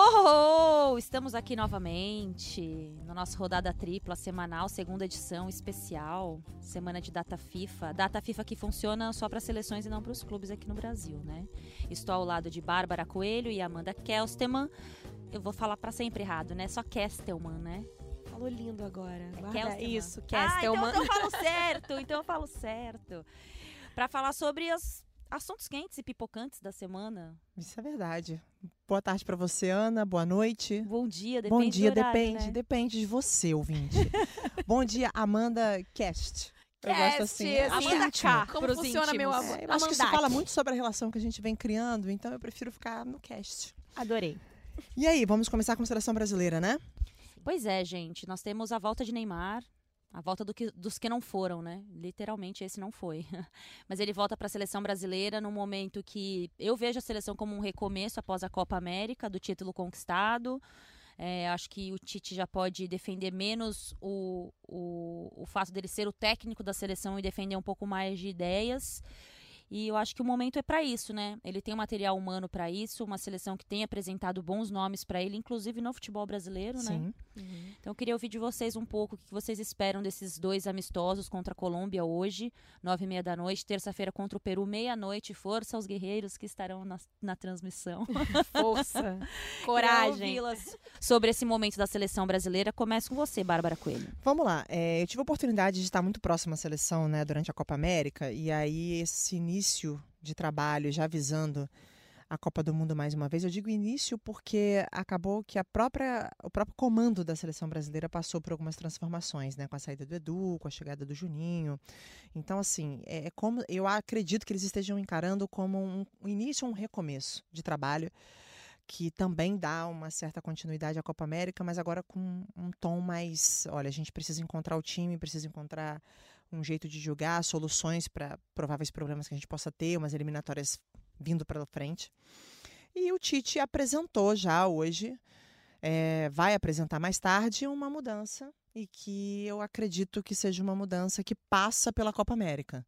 Oh, estamos aqui novamente no nosso rodada tripla semanal, segunda edição especial, semana de data FIFA. Data FIFA que funciona só para seleções e não para os clubes aqui no Brasil, né? Estou ao lado de Bárbara Coelho e Amanda Kelsteman. Eu vou falar para sempre errado, né? Só Kestelman, né? Falou lindo agora. É Guarda. Isso, Ah, então Kestelman. eu falo certo, então eu falo certo. Para falar sobre os assuntos quentes e pipocantes da semana. Isso é verdade. Boa tarde pra você, Ana. Boa noite. Bom dia, depende Bom dia, do horário, depende, né? depende de você, ouvinte. Bom dia, Amanda Cast. Eu gosto assim. Cast, é Amanda. K. Como pros funciona meu íntimos. avô? É, acho que isso Amandate. fala muito sobre a relação que a gente vem criando, então eu prefiro ficar no cast. Adorei. E aí, vamos começar com a seleção brasileira, né? Pois é, gente. Nós temos a volta de Neymar. A volta do que- dos que não foram, né? Literalmente esse não foi. Mas ele volta para a seleção brasileira num momento que eu vejo a seleção como um recomeço após a Copa América, do título conquistado. É, acho que o Tite já pode defender menos o, o, o fato dele ser o técnico da seleção e defender um pouco mais de ideias. E eu acho que o momento é para isso, né? Ele tem um material humano para isso, uma seleção que tem apresentado bons nomes para ele, inclusive no futebol brasileiro, né? Sim. Então eu queria ouvir de vocês um pouco o que vocês esperam desses dois amistosos contra a Colômbia hoje, nove e meia da noite, terça-feira contra o Peru, meia-noite. Força aos guerreiros que estarão na, na transmissão. Força. Coragem. sobre esse momento da seleção brasileira. Começo com você, Bárbara Coelho. Vamos lá. É, eu tive a oportunidade de estar muito próximo à seleção, né, durante a Copa América, e aí esse início de trabalho, já visando a Copa do Mundo mais uma vez, eu digo início porque acabou que a própria, o próprio comando da seleção brasileira passou por algumas transformações, né, com a saída do Edu, com a chegada do Juninho. Então, assim, é, é como eu acredito que eles estejam encarando como um, um início, um recomeço de trabalho que também dá uma certa continuidade à Copa América, mas agora com um tom mais, olha, a gente precisa encontrar o time, precisa encontrar um jeito de jogar, soluções para prováveis problemas que a gente possa ter, umas eliminatórias vindo pela frente. E o Tite apresentou já hoje, é, vai apresentar mais tarde uma mudança e que eu acredito que seja uma mudança que passa pela Copa América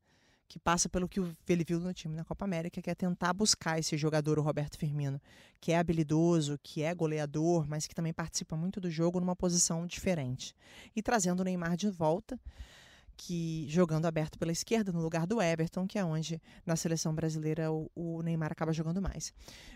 que passa pelo que ele viu no time na Copa América, que é tentar buscar esse jogador, o Roberto Firmino, que é habilidoso, que é goleador, mas que também participa muito do jogo numa posição diferente. E trazendo o Neymar de volta, que jogando aberto pela esquerda, no lugar do Everton, que é onde na seleção brasileira o, o Neymar acaba jogando mais.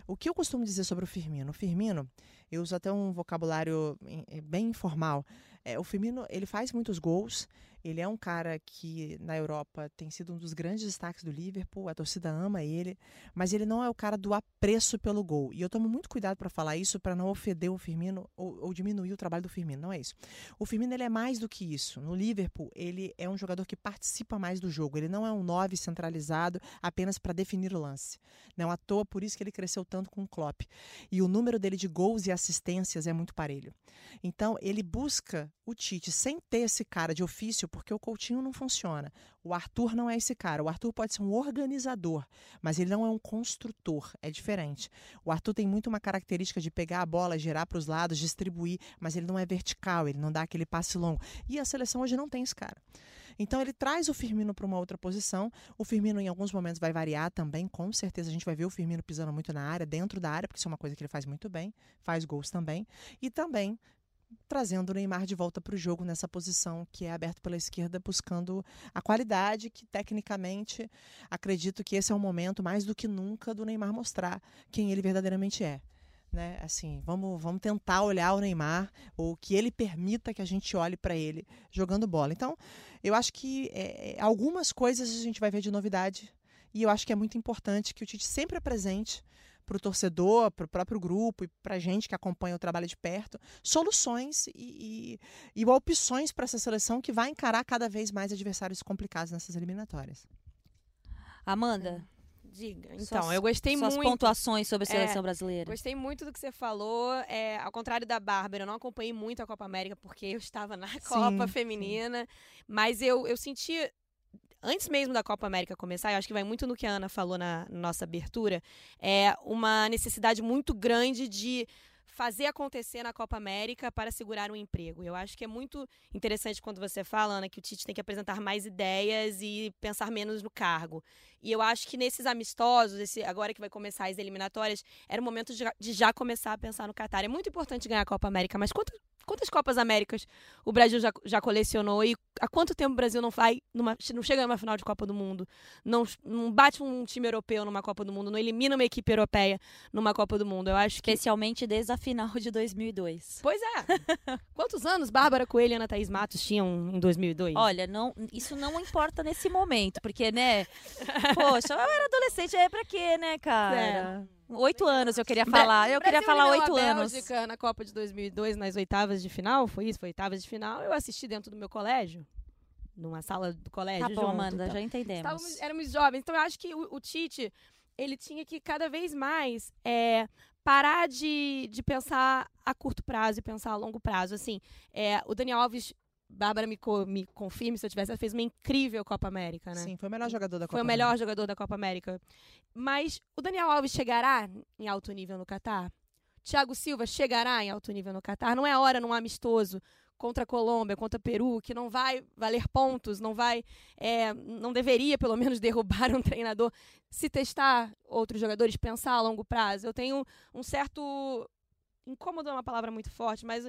O que eu costumo dizer sobre o Firmino? O Firmino, eu uso até um vocabulário eh, bem informal. É, o Firmino, ele faz muitos gols, ele é um cara que na Europa tem sido um dos grandes destaques do Liverpool, a torcida ama ele, mas ele não é o cara do apreço pelo gol. E eu tomo muito cuidado para falar isso para não ofender o Firmino ou, ou diminuir o trabalho do Firmino, não é isso. O Firmino ele é mais do que isso. No Liverpool, ele é um jogador que participa mais do jogo. Ele não é um 9 centralizado apenas para definir o lance. Não à toa, por isso que ele cresceu tanto com o Klopp. E o número dele de gols e assistências é muito parelho. Então, ele busca o Tite sem ter esse cara de ofício, porque o Coutinho não funciona. O Arthur não é esse cara. O Arthur pode ser um organizador, mas ele não é um construtor. É diferente. O Arthur tem muito uma característica de pegar a bola, girar para os lados, distribuir, mas ele não é vertical, ele não dá aquele passe longo. E a seleção hoje não tem esse cara. Então ele traz o Firmino para uma outra posição. O Firmino em alguns momentos vai variar também, com certeza a gente vai ver o Firmino pisando muito na área, dentro da área, porque isso é uma coisa que ele faz muito bem, faz gols também. E também trazendo o Neymar de volta para o jogo nessa posição que é aberto pela esquerda, buscando a qualidade que tecnicamente acredito que esse é o momento mais do que nunca do Neymar mostrar quem ele verdadeiramente é. Né? Assim, vamos, vamos tentar olhar o Neymar ou que ele permita que a gente olhe para ele jogando bola. Então, eu acho que é, algumas coisas a gente vai ver de novidade e eu acho que é muito importante que o Tite sempre apresente para o torcedor, para o próprio grupo e para a gente que acompanha o trabalho de perto, soluções e, e, e opções para essa seleção que vai encarar cada vez mais adversários complicados nessas eliminatórias. Amanda, Diga. Então, suas- eu gostei suas muito. pontuações sobre a É, seleção brasileira. Gostei muito do que você falou. É, ao contrário da Bárbara, eu não acompanhei muito a Copa América porque eu estava na Copa sim. Feminina. Mas eu, eu senti. Antes mesmo da Copa América começar, eu acho que vai muito no que a Ana falou na nossa abertura, é uma necessidade muito grande de fazer acontecer na Copa América para segurar um emprego. Eu acho que é muito interessante quando você fala, Ana, que o Tite tem que apresentar mais ideias e pensar menos no cargo. E eu acho que nesses amistosos, esse, agora que vai começar as eliminatórias, era o momento de, já começar a pensar no Catar. É muito importante ganhar a Copa América, mas quanto, quantas Copas Américas o Brasil já, já colecionou e há quanto tempo o Brasil não vai numa, não chega numa final de Copa do Mundo, não, não bate um time europeu numa Copa do Mundo, não elimina uma equipe europeia numa Copa do Mundo. Eu acho que especialmente desde a final de 2002. Pois é. Quantos anos Bárbara Coelho e Ana Thaís Matos tinham em 2002? Olha, não, isso não importa nesse momento, porque né, poxa, eu era adolescente, é para quê, né, cara? É. Oito anos eu queria falar. Eu queria falar oito anos. Bélgica na Copa de 2002, nas oitavas de final, foi isso? Foi oitavas de final. Eu assisti dentro do meu colégio. Numa sala do colégio. Tá bom, junto, Amanda, já entendemos. Estávamos, éramos jovens. Então eu acho que o, o Tite, ele tinha que cada vez mais é, parar de, de pensar a curto prazo e pensar a longo prazo. Assim, é, o Daniel Alves Bárbara me, co me confirme se eu tivesse, ela fez uma incrível Copa América, né? Sim, foi o melhor jogador da Copa Foi o melhor América. jogador da Copa América. Mas o Daniel Alves chegará em alto nível no Catar? Thiago Silva chegará em alto nível no Catar? Não é hora num amistoso contra a Colômbia, contra Peru, que não vai valer pontos, não vai, é, não deveria pelo menos derrubar um treinador, se testar outros jogadores, pensar a longo prazo. Eu tenho um certo incômodo é uma palavra muito forte, mas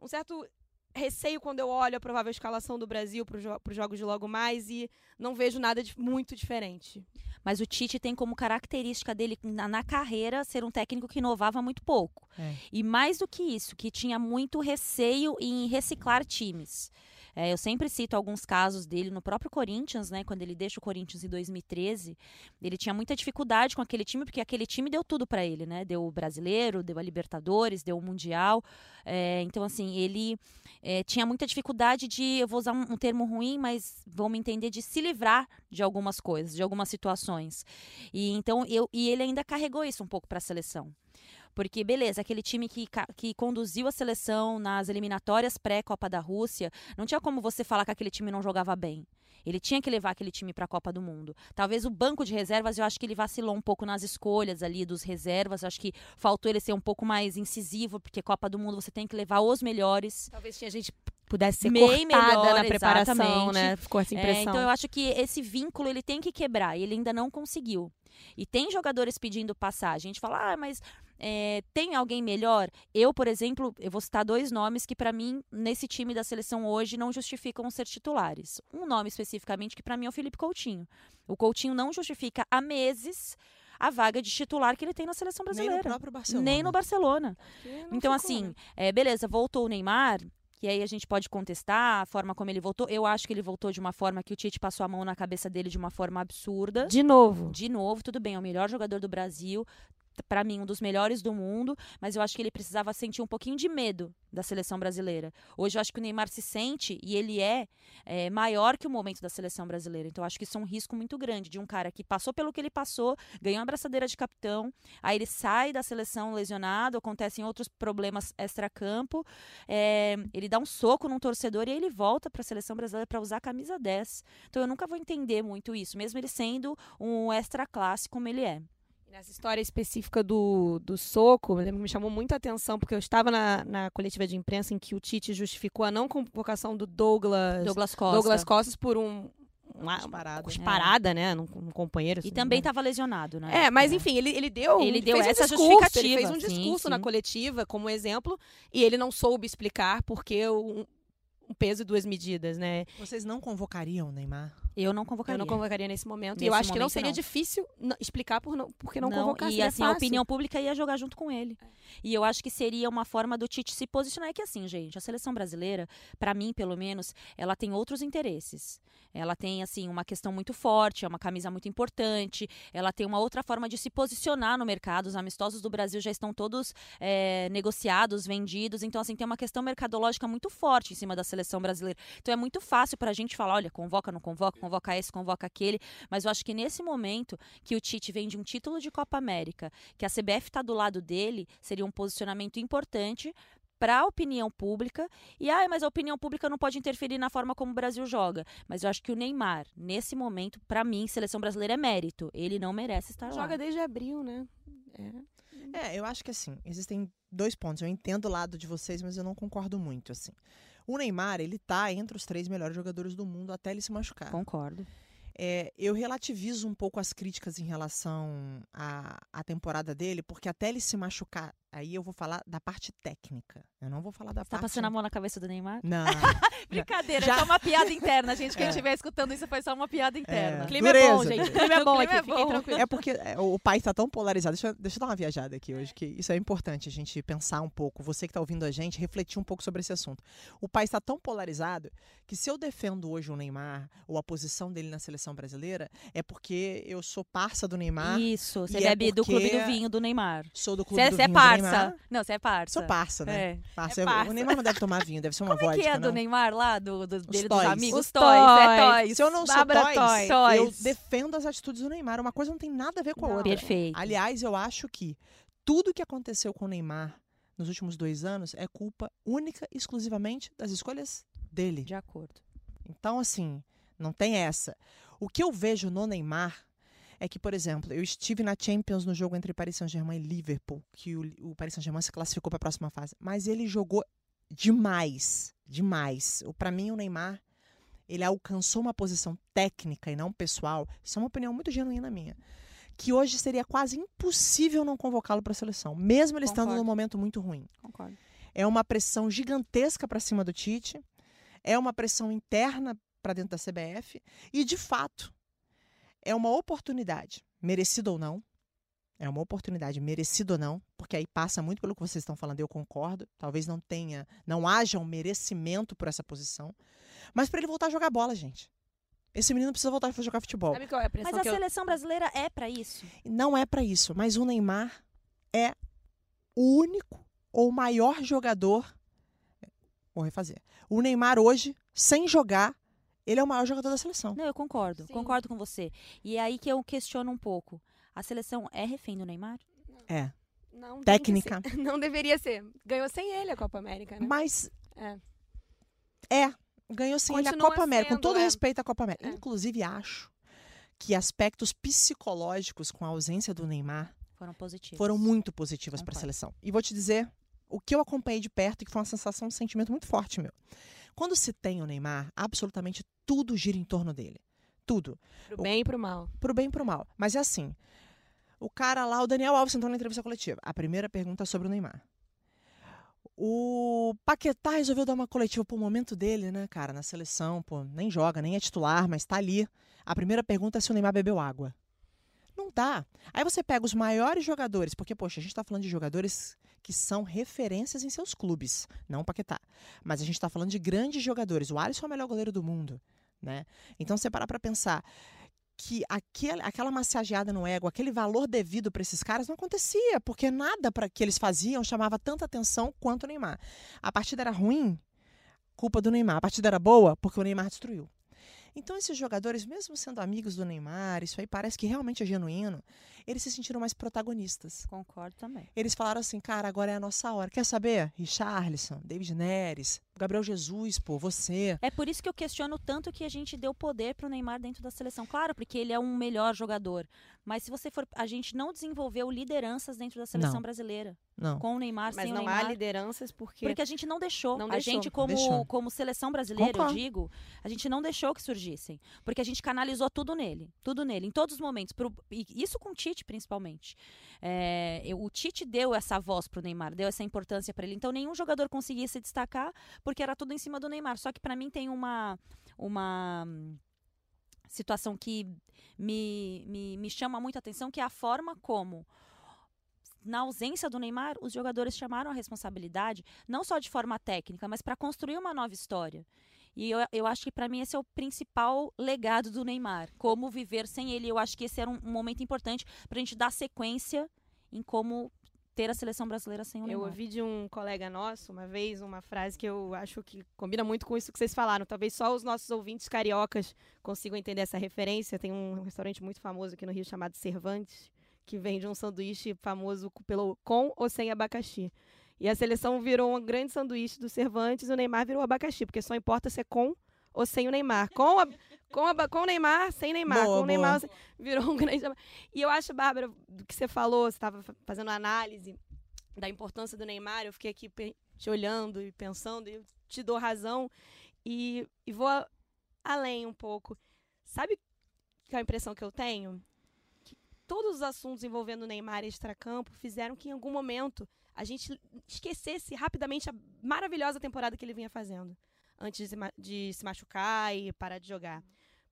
um certo receio quando eu olho a provável escalação do Brasil para jo os jogos de logo mais e não vejo nada de muito diferente. Mas o Tite tem como característica dele na, na carreira ser um técnico que inovava muito pouco. É. E mais do que isso, que tinha muito receio em reciclar times. É, eu sempre cito alguns casos dele no próprio Corinthians, né? Quando ele deixa o Corinthians em 2013, ele tinha muita dificuldade com aquele time, porque aquele time deu tudo para ele, né? Deu o brasileiro, deu a Libertadores, deu o Mundial. É, então, assim, ele é, tinha muita dificuldade de, eu vou usar um, termo ruim, mas me entender, de se livrar de algumas coisas, de algumas situações. E então eu e ele ainda carregou isso um pouco para a seleção. Porque, beleza, aquele time que, que conduziu a seleção nas eliminatórias pré-Copa da Rússia, não tinha como você falar que aquele time não jogava bem. Ele tinha que levar aquele time para a Copa do Mundo. Talvez o banco de reservas, eu acho que ele vacilou um pouco nas escolhas ali dos reservas. Eu acho que faltou ele ser um pouco mais incisivo, porque Copa do Mundo você tem que levar os melhores. Talvez tinha gente pudesse ser Meio melhor, na preparação, exatamente. né? Ficou essa impressão. É, então eu acho que esse vínculo ele tem que quebrar e ele ainda não conseguiu. E tem jogadores pedindo passagem. A gente fala, ah, mas é, tem alguém melhor? Eu, por exemplo, eu vou citar dois nomes que, para mim, nesse time da seleção hoje, não justificam ser titulares. Um nome especificamente que, para mim, é o Felipe Coutinho. O Coutinho não justifica há meses a vaga de titular que ele tem na seleção brasileira. Nem no próprio Barcelona. Nem no Barcelona. Então, assim, né? é, beleza, voltou o Neymar, que aí a gente pode contestar a forma como ele voltou. Eu acho que ele voltou de uma forma que o Tite passou a mão na cabeça dele de uma forma absurda. De novo. De novo, tudo bem, é o melhor jogador do Brasil, para mim, um dos melhores do mundo, mas eu acho que ele precisava sentir um pouquinho de medo da seleção brasileira. Hoje eu acho que o Neymar se sente e ele é, é, maior que o momento da seleção brasileira. Então acho que isso é um risco muito grande de um cara que passou pelo que ele passou, ganhou a braçadeira de capitão, aí ele sai da seleção lesionado, acontecem outros problemas extra-campo, é, ele dá um soco num torcedor e aí ele volta para a seleção brasileira para usar a camisa 10. Então eu nunca vou entender muito isso, mesmo ele sendo um extra-classe como ele é. Nessa história específica do, do soco, me, me chamou muita atenção, porque eu estava na, na coletiva de imprensa em que o Tite justificou a não convocação do Douglas, Douglas, Costa. Douglas Costas por um, uma cusparada é. né? Num, num companheiro. E também estava lesionado, né? É, mas é. enfim, ele, ele deu. Ele deu essa um discurso, justificativa. Ele fez um discurso sim, na coletiva como exemplo e ele não soube explicar porque o, um peso e duas medidas, né? Vocês não convocariam o Neymar? Eu não convocaria. Eu não convocaria nesse momento. Nesse e eu acho que não seria não. difícil explicar por não, porque não, não convocasse. E é assim, é a opinião pública ia jogar junto com ele. É. E eu acho que seria uma forma do Tite se posicionar. É que assim, gente, a seleção brasileira, para mim, pelo menos, ela tem outros interesses. Ela tem, assim, uma questão muito forte, é uma camisa muito importante, ela tem uma outra forma de se posicionar no mercado. Os amistosos do Brasil já estão todos é, negociados, vendidos. Então, assim, tem uma questão mercadológica muito forte em cima da seleção brasileira. Então, é muito fácil para a gente falar: olha, convoca, não convoca, convoca esse, convoca aquele. Mas eu acho que nesse momento que o Tite vem de um título de Copa América, que a CBF está do lado dele, seria um posicionamento importante para a opinião pública. E, ah, mas a opinião pública não pode interferir na forma como o Brasil joga. Mas eu acho que o Neymar, nesse momento, para mim, seleção brasileira é mérito. Ele não merece estar joga lá. Joga desde abril, né? É. É, eu acho que assim, existem dois pontos. Eu entendo o lado de vocês, mas eu não concordo muito, assim. O Neymar, ele tá entre os três melhores jogadores do mundo até ele se machucar. Concordo. É, eu relativizo um pouco as críticas em relação à, à temporada dele, porque até ele se machucar, aí eu vou falar da parte técnica. Eu não vou falar da Você tá parte. passando a mão na cabeça do Neymar? Não. Brincadeira, Já- é só uma piada interna, gente. Quem É. estiver escutando isso foi só uma piada interna. É. O clima é bom, Dureza. gente. O clima é bom O aqui, clima é bom. É porque é, o pai está tão polarizado. Deixa, eu- deixa eu dar uma viajada aqui hoje, que isso é importante a gente pensar um pouco. Você que está ouvindo a gente, refletir um pouco sobre esse assunto. O pai está tão polarizado que se eu defendo hoje o Neymar ou a posição dele na seleção brasileira, é porque eu sou parça do Neymar, Isso, você E é bebe do clube do vinho do Neymar. sou do clube Você do você é vinho parça. Neymar. Não, você é parça. Sou parça, né? É. Parça. É Eu- parça. O Neymar não deve tomar vinho, deve ser uma Como é que é não. do Neymar lá, do, do- dele dos toys. amigos? Os toys, é toys. Se eu não sou Bárbara toys, Toys. eu defendo as atitudes do Neymar. Uma coisa não tem nada a ver com a Não. outra. Perfeito. Aliás, eu acho que tudo que aconteceu com o Neymar nos últimos dois anos é culpa única e exclusivamente das escolhas dele. De acordo. Então, assim, não tem essa. O que eu vejo no Neymar é que, por exemplo, eu estive na Champions no jogo entre Paris Saint-Germain e Liverpool, que o, o Paris Saint-Germain se classificou para a próxima fase, mas ele jogou demais, demais. Para mim, o Neymar, ele alcançou uma posição técnica e não pessoal, isso é uma opinião muito genuína minha, que hoje seria quase impossível não convocá-lo para a seleção, mesmo ele estando Concordo. num momento muito ruim. Concordo. É uma pressão gigantesca para cima do Tite, é uma pressão interna para dentro da CBF e, de fato, é uma oportunidade, merecida ou não. É uma oportunidade, merecida ou não, porque aí passa muito pelo que vocês estão falando, eu concordo. Talvez não tenha, não haja um merecimento por essa posição, mas para ele voltar a jogar bola, gente. Esse menino precisa voltar a jogar futebol. Sabe qual é a Mas a que eu... seleção brasileira é pra isso. Não é para isso, mas o Neymar é o único ou maior jogador. Vou refazer. O Neymar hoje, sem jogar, ele é o maior jogador da seleção. Não, eu concordo. Sim. Concordo com você. E é aí que eu questiono um pouco. A seleção é refém do Neymar? É. Não Técnica. ser. Não deveria ser. Ganhou sem ele a Copa América, né? Mas É. é, ganhou sim ele a Continua Copa América, com sendo, todo é. respeito à Copa América. É. Inclusive, acho que aspectos psicológicos com a ausência do Neymar Foram positivos. foram muito positivas para a seleção. E vou te dizer o que eu acompanhei de perto e que foi uma sensação, um sentimento muito forte meu. Quando se tem o Neymar, absolutamente tudo gira em torno dele. Tudo. Pro bem e pro mal. Pro bem e pro mal. Mas é assim. O cara lá, o Daniel Alves, entrou na entrevista coletiva. A primeira pergunta é sobre o Neymar. O Paquetá resolveu dar uma coletiva pro momento dele, né, cara, na seleção, pô, nem joga, nem é titular, mas tá ali. A primeira pergunta é se o Neymar bebeu água. Não dá. Aí você pega os maiores jogadores, porque, poxa, a gente tá falando de jogadores que são referências em seus clubes, não o Paquetá. Mas a gente tá falando de grandes jogadores. O Alisson é o melhor goleiro do mundo, né? Então, você parar pra pensar que aquele, aquela massageada no ego, aquele valor devido para esses caras não acontecia, porque nada para que eles faziam chamava tanta atenção quanto o Neymar. A partida era ruim, culpa do Neymar. A partida era boa, porque o Neymar destruiu. Então esses jogadores, mesmo sendo amigos do Neymar, isso aí parece que realmente é genuíno, eles se sentiram mais protagonistas. Concordo também. Eles falaram assim, cara, agora é a nossa hora. Quer saber? Richarlison, David Neres, Gabriel Jesus, pô, você. É por isso que eu questiono tanto que a gente deu poder pro Neymar dentro da seleção. Claro, porque ele é um melhor jogador. Mas se você for. A gente não desenvolveu lideranças dentro da seleção Não. brasileira. Não. Com o Neymar, Mas sem não o há Neymar. lideranças porque... Porque a gente não deixou. Não a deixou. gente, como, Deixou. como seleção brasileira, Concordo. eu digo, a gente não deixou que surgissem. Porque a gente canalizou tudo nele. Tudo nele, em todos os momentos. Pro- e isso com o Tite, principalmente. É, o Tite deu essa voz pro Neymar, deu essa importância para ele. Então nenhum jogador conseguia se destacar porque era tudo em cima do Neymar. Só que para mim tem uma. uma hum, situação que me, me, me chama muita atenção, que é a forma como na ausência do Neymar, os jogadores chamaram a responsabilidade, não só de forma técnica, mas para construir uma nova história. E eu, eu acho que para mim esse é o principal legado do Neymar. Como viver sem ele. Eu acho que esse era um, um momento importante para a gente dar sequência em como ter a seleção brasileira sem o Eu Neymar. ouvi de um colega nosso uma vez uma frase que eu acho que combina muito com isso que vocês falaram. Talvez só os nossos ouvintes cariocas consigam entender essa referência. Tem um restaurante muito famoso aqui no Rio chamado Cervantes, que vende um sanduíche famoso pelo com ou sem abacaxi. E a seleção virou um grande sanduíche do Cervantes e o Neymar virou abacaxi, porque só importa se é com ou sem o Neymar. Com, a, com, a, com o Neymar, sem Neymar. Boa, com o Neymar, boa. virou um grande. E eu acho, Bárbara, do que você falou, você estava fazendo análise da importância do Neymar, eu fiquei aqui te olhando e pensando, e eu te dou razão. E, e vou a- além um pouco. Sabe qual é a impressão que eu tenho? Que todos os assuntos envolvendo o Neymar e extracampo fizeram que em algum momento a gente esquecesse rapidamente a maravilhosa temporada que ele vinha fazendo antes de se, ma- de se machucar e parar de jogar.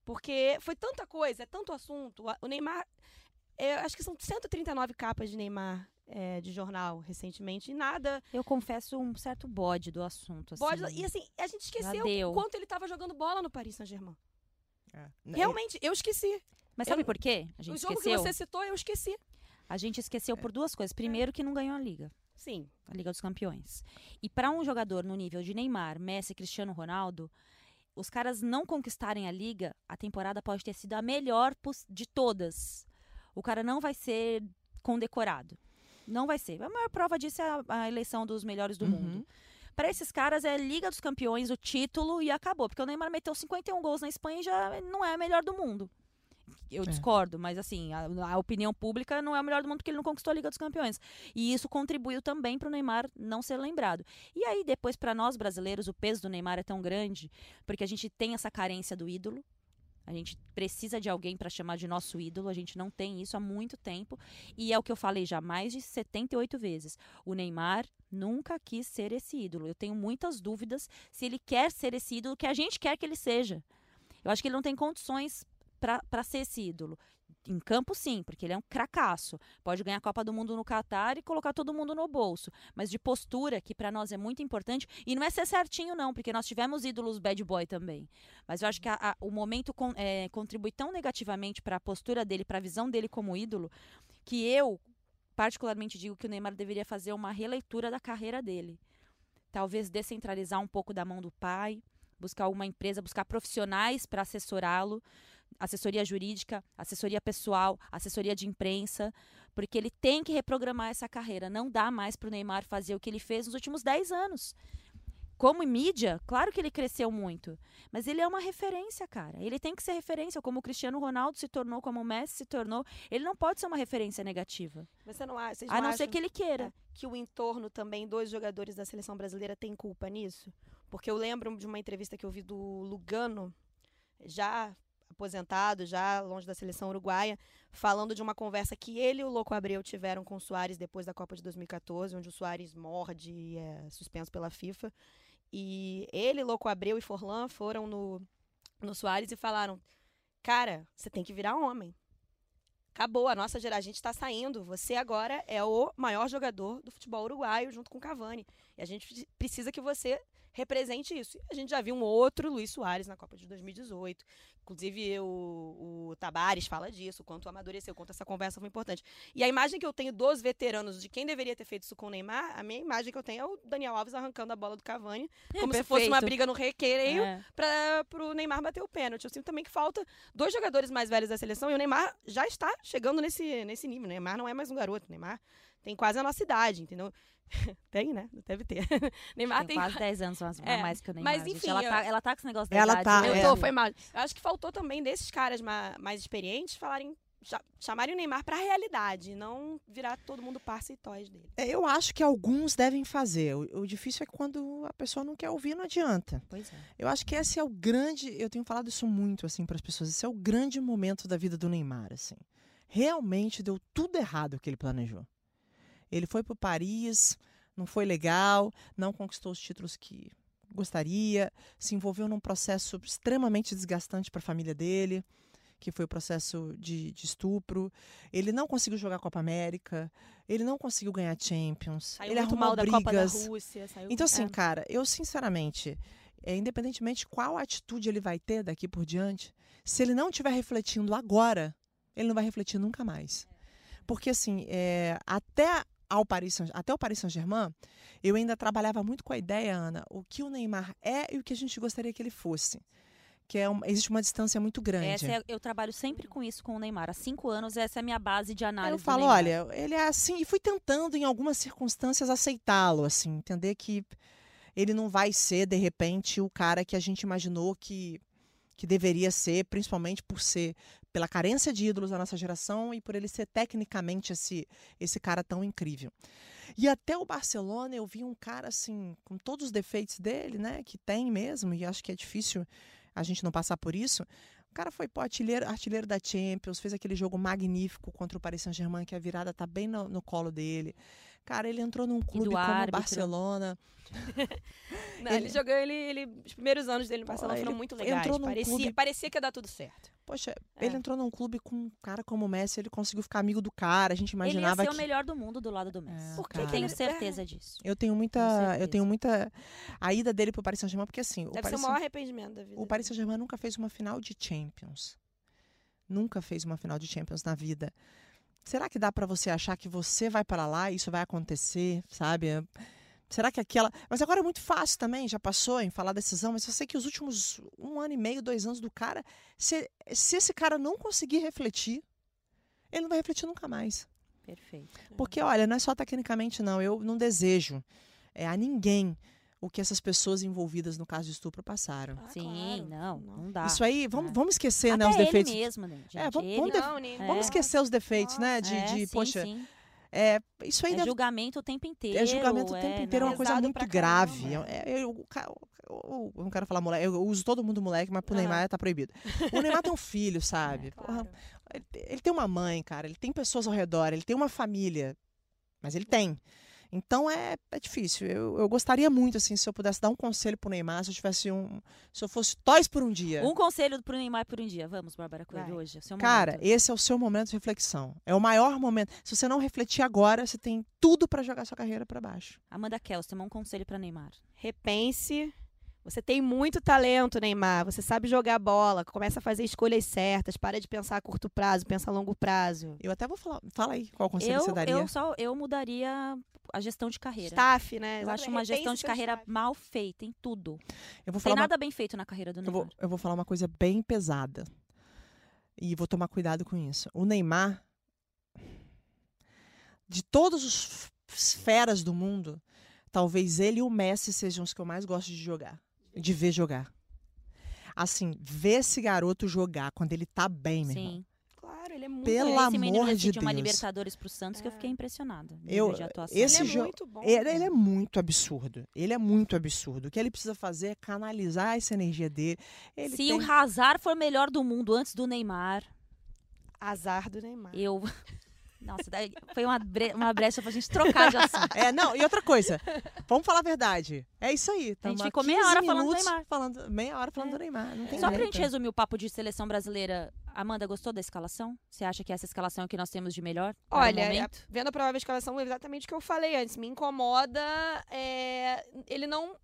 Porque foi tanta coisa, é tanto assunto. O Neymar. Eu acho que são 139 capas de Neymar é, de jornal recentemente e nada. Eu confesso um certo bode do assunto. Assim. Pode, e assim, a gente esqueceu o quanto ele estava jogando bola no Paris Saint-Germain. É. Realmente, eu esqueci. Mas sabe eu- por quê? A gente o jogo esqueceu. que você citou, eu esqueci. A gente esqueceu por duas coisas. Primeiro, que não ganhou a liga. Sim. a Liga dos Campeões. E para um jogador no nível de Neymar, Messi, Cristiano Ronaldo, os caras não conquistarem a liga, a temporada pode ter sido a melhor de todas. O cara não vai ser condecorado. Não vai ser. A maior prova disso é a, a eleição dos melhores do Uhum. mundo. Para esses caras é Liga dos Campeões, o título e acabou. Porque o Neymar meteu 51 gols na Espanha e já não é o melhor do mundo. Eu É. discordo, mas assim, a, a opinião pública não é o melhor do mundo porque ele não conquistou a Liga dos Campeões. E isso contribuiu também para o Neymar não ser lembrado. E aí, depois, para nós brasileiros, o peso do Neymar é tão grande porque a gente tem essa carência do ídolo. A gente precisa de alguém para chamar de nosso ídolo. A gente não tem isso há muito tempo. E é o que eu falei já mais de 78 vezes. O Neymar nunca quis ser esse ídolo. Eu tenho muitas dúvidas se ele quer ser esse ídolo que a gente quer que ele seja. Eu acho que ele não tem condições para ser esse ídolo. Em campo, sim, porque ele é um cracaço. Pode ganhar a Copa do Mundo no Catar e colocar todo mundo no bolso. Mas de postura, que para nós é muito importante, e não é ser certinho, não, porque nós tivemos ídolos bad boy também. Mas eu acho que a- a- o momento con- é, contribui tão negativamente para a postura dele, para a visão dele como ídolo, que eu, particularmente, digo que o Neymar deveria fazer uma releitura da carreira dele. Talvez descentralizar um pouco da mão do pai, buscar uma empresa, buscar profissionais para assessorá-lo assessoria jurídica, assessoria pessoal, assessoria de imprensa, porque ele tem que reprogramar essa carreira. Não dá mais para o Neymar fazer o que ele fez nos últimos 10 anos. Como em mídia, claro que ele cresceu muito, mas ele é uma referência, cara. Ele tem que ser referência, como o Cristiano Ronaldo se tornou, como o Messi se tornou. Ele não pode ser uma referência negativa, Você não a não ser que ele queira. é, que o entorno também dos jogadores da seleção brasileira tem culpa nisso? Porque eu lembro de uma entrevista que eu vi do Lugano, já aposentado, já longe da seleção uruguaia, falando de uma conversa que ele e o Louco Abreu tiveram com o Soares depois da Copa de 2014, onde o Soares morde e é suspenso pela FIFA. E ele, Louco Abreu e Forlan foram no, no Soares e falaram: Cara, você tem que virar homem. Acabou, a nossa geração, a gente está saindo. Você agora é o maior jogador do futebol uruguaio, junto com o Cavani. E a gente preci- precisa que você represente isso. E a gente já viu um outro Luiz Soares na Copa de 2018. Inclusive, o, o Tabares fala disso, o quanto amadureceu, o quanto essa conversa foi importante. E a imagem que eu tenho dos veteranos de quem deveria ter feito isso com o Neymar, a minha imagem que eu tenho é o Daniel Alves arrancando a bola do Cavani, como se fosse uma briga no recreio É. para o Neymar bater o pênalti. Eu sinto também que falta dois jogadores mais velhos da seleção e o Neymar já está chegando nesse, nesse nível. O Neymar não é mais um garoto, o Neymar tem quase a nossa idade, entendeu? tem, né? Deve ter. Neymar Tem tem. quase 10 anos mais, É, mais que o Neymar. mas gente. enfim, ela, eu- tá, ela tá com esse negócio da Ela idade, tá? Eu é. tô, foi mal. Eu acho que faltou também desses caras ma- mais experientes falarem. cha- Chamarem o Neymar pra realidade, não virar todo mundo parça e toys dele. É, Eu acho que alguns devem fazer. O, o difícil é quando a pessoa não quer ouvir, não adianta. Pois é. Eu acho que esse é o grande, eu tenho falado isso muito assim para as pessoas, esse é o grande momento da vida do Neymar, assim. Realmente deu tudo errado o que ele planejou. Ele foi para Paris, não foi legal, não conquistou os títulos que gostaria, se envolveu num processo extremamente desgastante para a família dele, que foi o processo de, de estupro. Ele não conseguiu jogar a Copa América, ele não conseguiu ganhar Champions, Saiu ele muito arrumou mal da Copa da brigas. Rússia. Saiu, Então, assim, é. cara, eu sinceramente, é, independentemente qual atitude ele vai ter daqui por diante, se ele não estiver refletindo agora, ele não vai refletir nunca mais. Porque, assim, é, até, ao Paris, Saint- até o Paris Saint-Germain, eu ainda trabalhava muito com a ideia, Ana, o que o Neymar é e o que a gente gostaria que ele fosse. Que é um- existe uma distância muito grande. É- eu trabalho sempre com isso com o Neymar. Há cinco anos, essa é a minha base de análise. Eu falo, olha, ele é assim, e fui tentando em algumas circunstâncias aceitá-lo, assim, entender que ele não vai ser, de repente, o cara que a gente imaginou que, que deveria ser, principalmente por ser pela carência de ídolos da nossa geração e por ele ser tecnicamente esse, esse cara tão incrível. E até o Barcelona eu vi um cara assim, com todos os defeitos dele, né? Que tem mesmo, e acho que é difícil a gente não passar por isso. O cara foi pô, artilheiro, artilheiro da Champions, fez aquele jogo magnífico contra o Paris Saint-Germain, que a virada tá bem no, no colo dele. Cara, ele entrou num clube como o Barcelona. Não, ele, ele, jogou, ele, ele, os primeiros anos dele no Barcelona foram muito legais. Parecia, clube... parecia que ia dar tudo certo. Poxa, é. ele entrou num clube com um cara como o Messi, ele conseguiu ficar amigo do cara. A gente imaginava ele ia ser que... o melhor do mundo do lado do Messi. É, Porque cara. tenho certeza disso. Eu tenho muita, eu tenho muita a ida dele pro Paris Saint-Germain porque assim, Deve o Paris ser o maior arrependimento da vida. O Paris Saint-Germain nunca fez uma final de Champions. Nunca fez uma final de Champions na vida. Será que dá para você achar que você vai para lá e isso vai acontecer, sabe? Será que aquela. Mas agora é muito fácil também, já passou em falar decisão, mas eu sei que os últimos um ano e meio, dois anos do cara, se, se esse cara não conseguir refletir, ele não vai refletir nunca mais. Perfeito. Porque, olha, não é só tecnicamente, não. Eu não desejo é, a ninguém o que essas pessoas envolvidas no caso de estupro passaram. Ah, Sim, claro. não, não dá. Isso aí, vamos, é. vamos esquecer, Até né, os defeitos. Ele mesmo, né, gente? É, vamos, ele... vamos, não, vamos esquecer os defeitos, Nossa. né? De, é, de sim, poxa. Sim. É, isso é deve... julgamento o tempo inteiro. É julgamento o tempo é, inteiro, é uma coisa muito grave. É, eu, eu, não quero falar moleque, eu uso todo mundo moleque, mas pro. Neymar tá proibido. O Neymar tem um filho, sabe? É, ele tem uma mãe, cara, ele tem pessoas ao redor, ele tem uma família. Mas ele tem. Então é, é difícil. Eu, eu gostaria muito, assim, se eu pudesse dar um conselho pro Neymar, se eu tivesse um. Se eu fosse toys por um dia. Um conselho pro Neymar por um dia. Vamos, Bárbara Coelho, hoje. É o seu Cara, momento. esse é o seu momento de reflexão. É o maior momento. Se você não refletir agora, você tem tudo para jogar sua carreira para baixo. Amanda Kelster, um conselho para Neymar. Repense você tem muito talento, Neymar. Você sabe jogar bola. Começa a fazer escolhas certas. Para de pensar a curto prazo, pensa a longo prazo. Eu até vou falar. Fala aí qual conselho eu, você daria. Eu, só, eu mudaria a gestão de carreira. Staff, né? Eu acho uma gestão de carreira staff. mal feita em tudo. Eu vou falar tem nada uma... bem feito na carreira do Neymar. Eu vou, eu vou falar uma coisa bem pesada. E vou tomar cuidado com isso. O Neymar, de todos os feras do mundo, talvez ele e o Messi sejam os que eu mais gosto de jogar de ver jogar. Assim, ver esse garoto jogar quando ele tá bem, meu Sim. irmão. Claro, ele é muito Pelo esse amor de Deus. uma Libertadores pro Santos é. que eu fiquei impressionada. Eu, de atuação. esse ele é muito bom. Ele, ele, é muito absurdo. Ele é muito absurdo. O que ele precisa fazer é canalizar essa energia dele. Ele Se tem... o Hazard for melhor do mundo antes do Neymar. Azar do Neymar. Eu. Nossa, foi uma, bre uma brecha pra gente trocar de assunto. É, não, e outra coisa. Vamos falar a verdade. É isso aí. A gente ficou meia hora falando do Neymar. Falando, meia hora falando é. do Neymar. Não tem Só jeito. pra gente resumir o papo de seleção brasileira, Amanda, gostou da escalação? Você acha que essa escalação é o que nós temos de melhor? Olha, vendo a provável escalação, é exatamente o que eu falei antes. Me incomoda é, ele não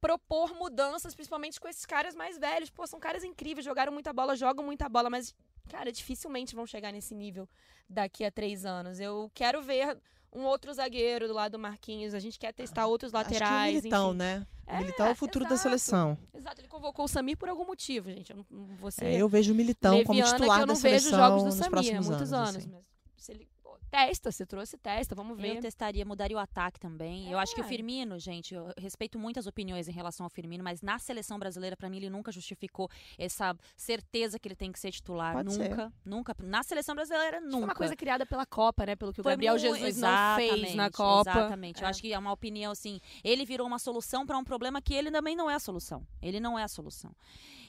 propor mudanças, principalmente com esses caras mais velhos. Pô, são caras incríveis, jogaram muita bola, jogam muita bola, mas cara, dificilmente vão chegar nesse nível daqui a três anos. Eu quero ver um outro zagueiro do lado do Marquinhos. A gente quer testar outros laterais. Acho o Militão, enfim. né? O É, Militão é o futuro da exato. seleção. Exato, ele convocou o Samir por algum motivo, gente. Eu não, ser É, eu vejo o Militão como titular que eu não da vejo seleção jogos do nos Samir há muitos anos. assim. Mas se ele testa, se trouxe, testa, vamos ver. Eu testaria, mudaria o ataque também. Eu acho que o É. Firmino, gente, eu respeito muitas opiniões em relação ao Firmino, mas na seleção brasileira, pra mim, ele nunca justificou essa certeza que ele tem que ser titular. Pode ser. nunca, nunca. Na seleção brasileira, que nunca. Foi uma coisa criada pela Copa, né? Pelo que o Foi Gabriel Jesus não fez na Copa. Exatamente. Eu É. acho que é uma opinião assim. Ele virou uma solução para um problema que ele também não é a solução. Ele não é a solução.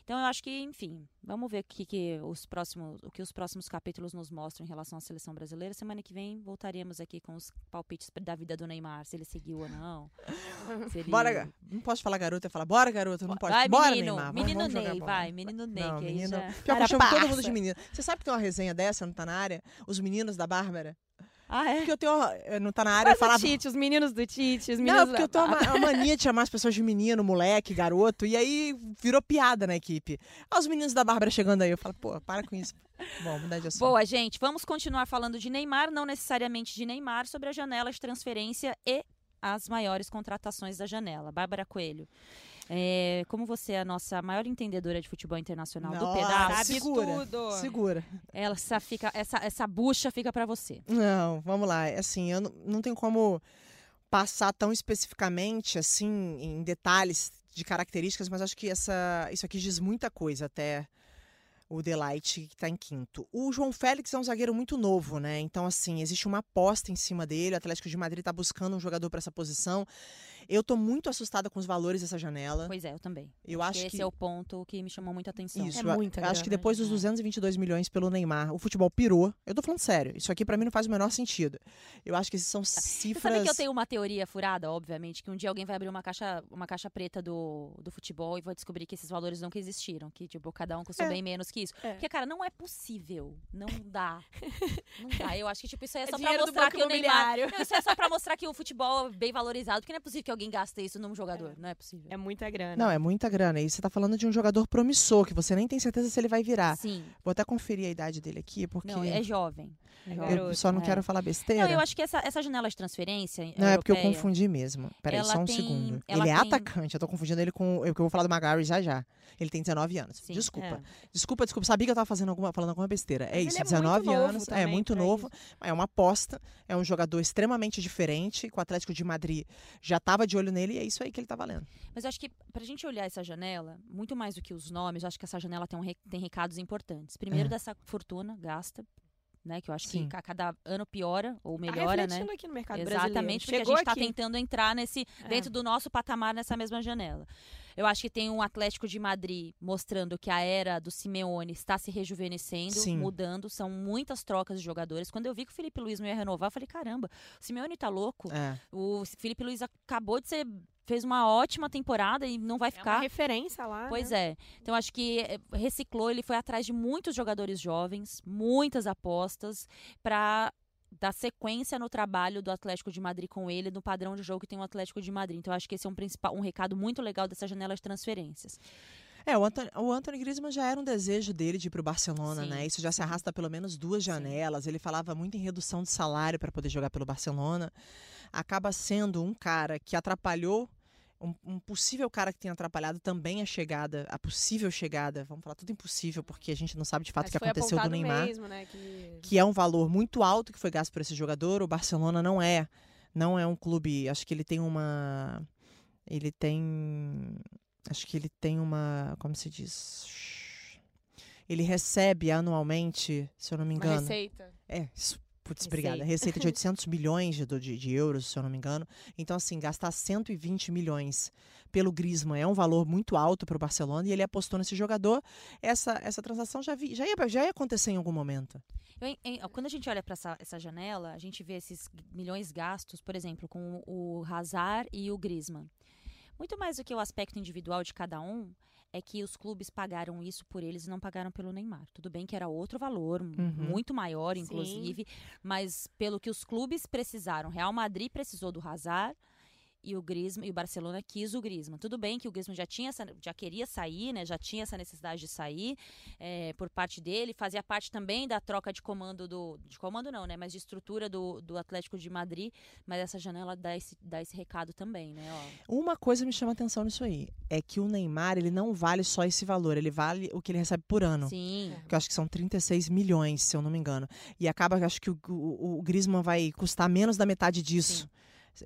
Então eu acho que, enfim, vamos ver o que, que os próximos, o que os próximos capítulos nos mostram em relação à seleção brasileira. Semana que vem voltaremos aqui com os palpites da vida do Neymar, se ele seguiu ou não. ele- Bora, não posso falar garoto, eu falar bora garoto, não pode. Vai, bora menino, Neymar, vamos, menino vamos jogar Ney, vai, menino Ney, Não, que menino. já- Pior que eu chamo todo mundo de menino. Você sabe que tem uma resenha dessa, não tá na área? Os meninos da Bárbara? Ah, é? Porque eu tenho. eu Não tá na área, eu Mas o falava. Tite, os meninos do Tite, os meninos Não, porque eu tenho uma, uma mania de chamar as pessoas de menino, moleque, garoto, e aí virou piada na equipe. Olha os meninos da Bárbara chegando aí. Eu falo, pô, para com isso. Bom, mudar de assunto. Boa, gente. Vamos continuar falando de Neymar, não necessariamente de Neymar, sobre a janela de transferência e as maiores contratações da janela. Bárbara Coelho. É, como você é a nossa maior entendedora de futebol internacional do Nossa, pedaço, Sabe segura, tudo. segura. essa, fica, essa, essa bucha fica para você. Não, vamos lá. É Assim, eu não, não tenho como passar tão especificamente, assim, em detalhes de características, mas acho que essa, isso aqui diz muita coisa até o Delight, que está em quinto. O João Félix é um zagueiro muito novo, né? Então, assim, existe uma aposta em cima dele. O Atlético de Madrid está buscando um jogador para essa posição. Eu tô muito assustada com os valores dessa janela. Pois é, eu também. Eu acho Esse que é o ponto que me chamou muita atenção. isso, É muita eu acho que depois dos é. 222 milhões pelo Neymar, o futebol pirou. Eu tô falando sério. Isso aqui pra mim não faz o menor sentido. Eu acho que esses são Você cifras. sabe que eu tenho uma teoria furada, obviamente, que um dia alguém vai abrir uma caixa, uma caixa preta do, do futebol e vai descobrir que esses valores nunca existiram, que tipo, cada um custou É. bem menos que isso. É. Porque, cara, não é possível. Não dá. Não dá. Eu acho que tipo, isso aí é É só pra dinheiro do mostrar Banco que o Neymar. Não, isso é só pra mostrar que o futebol é bem valorizado, porque não é possível que alguém gaste isso num jogador. Não é possível. É muita grana. Não, é muita grana. E você tá falando de um jogador promissor, que você nem tem certeza se ele vai virar. Sim. Vou até conferir a idade dele aqui, porque Não, é jovem. É É eu só não é. quero falar besteira. Não, eu acho que essa, essa janela de transferência. Não, é porque eu europeia, confundi mesmo. Peraí, só um tem- segundo. Ele é tem- atacante, eu tô confundindo ele com. Eu, que eu vou falar do Magari já já. Ele tem 19 anos. Sim, desculpa. É. Desculpa, desculpa. Sabia que eu tava fazendo alguma, falando alguma besteira. É Mas isso, ele é 19 muito novo anos. É também muito pra novo. É uma aposta. É um jogador extremamente diferente. O Atlético de Madrid já tava de olho nele e é isso aí que ele tá valendo. Mas eu acho que pra gente olhar essa janela, muito mais do que os nomes, eu acho que essa janela tem, um tem recados importantes. Primeiro, É. dessa fortuna gasta, né? Que eu acho Sim. que a cada ano piora ou Tá melhora, né? refletindo aqui no mercado brasileiro. Exatamente, porque Chegou a gente está tentando entrar nesse É. dentro do nosso patamar nessa mesma janela. Eu acho que tem um Atlético de Madrid mostrando que a era do Simeone está se rejuvenescendo, Sim. mudando. São muitas trocas de jogadores. Quando eu vi que o Felipe Luiz não ia renovar, eu falei: caramba, o Simeone tá louco. É. O Felipe Luiz acabou de ser. Fez uma ótima temporada e não vai É uma ficar. referência lá. Pois né? é. Então acho que eh, reciclou, ele foi atrás de muitos jogadores jovens, muitas apostas para dar sequência no trabalho do Atlético de Madrid com ele, no padrão de jogo que tem o Atlético de Madrid. Então acho que esse é um principal um recado muito legal dessa janela de transferências. É, o Anthony, o Anthony Griezmann já era um desejo dele de ir pro Barcelona, Sim, né? Isso já se arrasta pelo menos duas janelas. Ele falava muito em redução de salário para poder jogar pelo Barcelona. Acaba sendo um cara que atrapalhou um, um possível cara que tenha atrapalhado também a chegada, a possível chegada, vamos falar tudo impossível, porque a gente não sabe de fato o que aconteceu do Neymar. Mesmo, né, que... que é um valor muito alto que foi gasto por esse jogador. O Barcelona não é, não é um clube. Acho que ele tem uma, ele tem, acho que ele tem uma, como se diz, ele recebe anualmente, se eu não me Uma engano, receita. é, isso, putz, Receita. obrigada, receita de 800 milhões de, de, de euros, se eu não me engano. Então assim, gastar 120 milhões pelo Griezmann é um valor muito alto para o Barcelona e ele apostou nesse jogador. Essa essa transação já vi, já ia, já ia acontecer em algum momento. Eu, quando a gente olha para essa, essa janela, a gente vê esses milhões gastos, por exemplo, com o Hazard e o Griezmann. Muito mais do que o aspecto individual de cada um, é que os clubes pagaram isso por eles e não pagaram pelo Neymar. Tudo bem que era outro valor, Uhum. muito maior, Sim. inclusive, mas pelo que os clubes precisaram, Real Madrid precisou do Hazard e o Griezmann e o Barcelona quis o Griezmann. Tudo bem que o Griezmann já tinha essa, já queria sair, né? Já tinha essa necessidade de sair eh, por parte dele, fazia parte também da troca de comando do de comando não, né? Mas de estrutura do, do Atlético de Madrid. Mas essa janela dá esse, dá esse recado também, né? Ó, Uma coisa me chama atenção nisso aí, é que o Neymar, ele não vale só esse valor, ele vale o que ele recebe por ano. Sim. Que eu acho que são 36 milhões, se eu não me engano. E acaba, eu acho que o, o, o Griezmann vai custar menos da metade disso.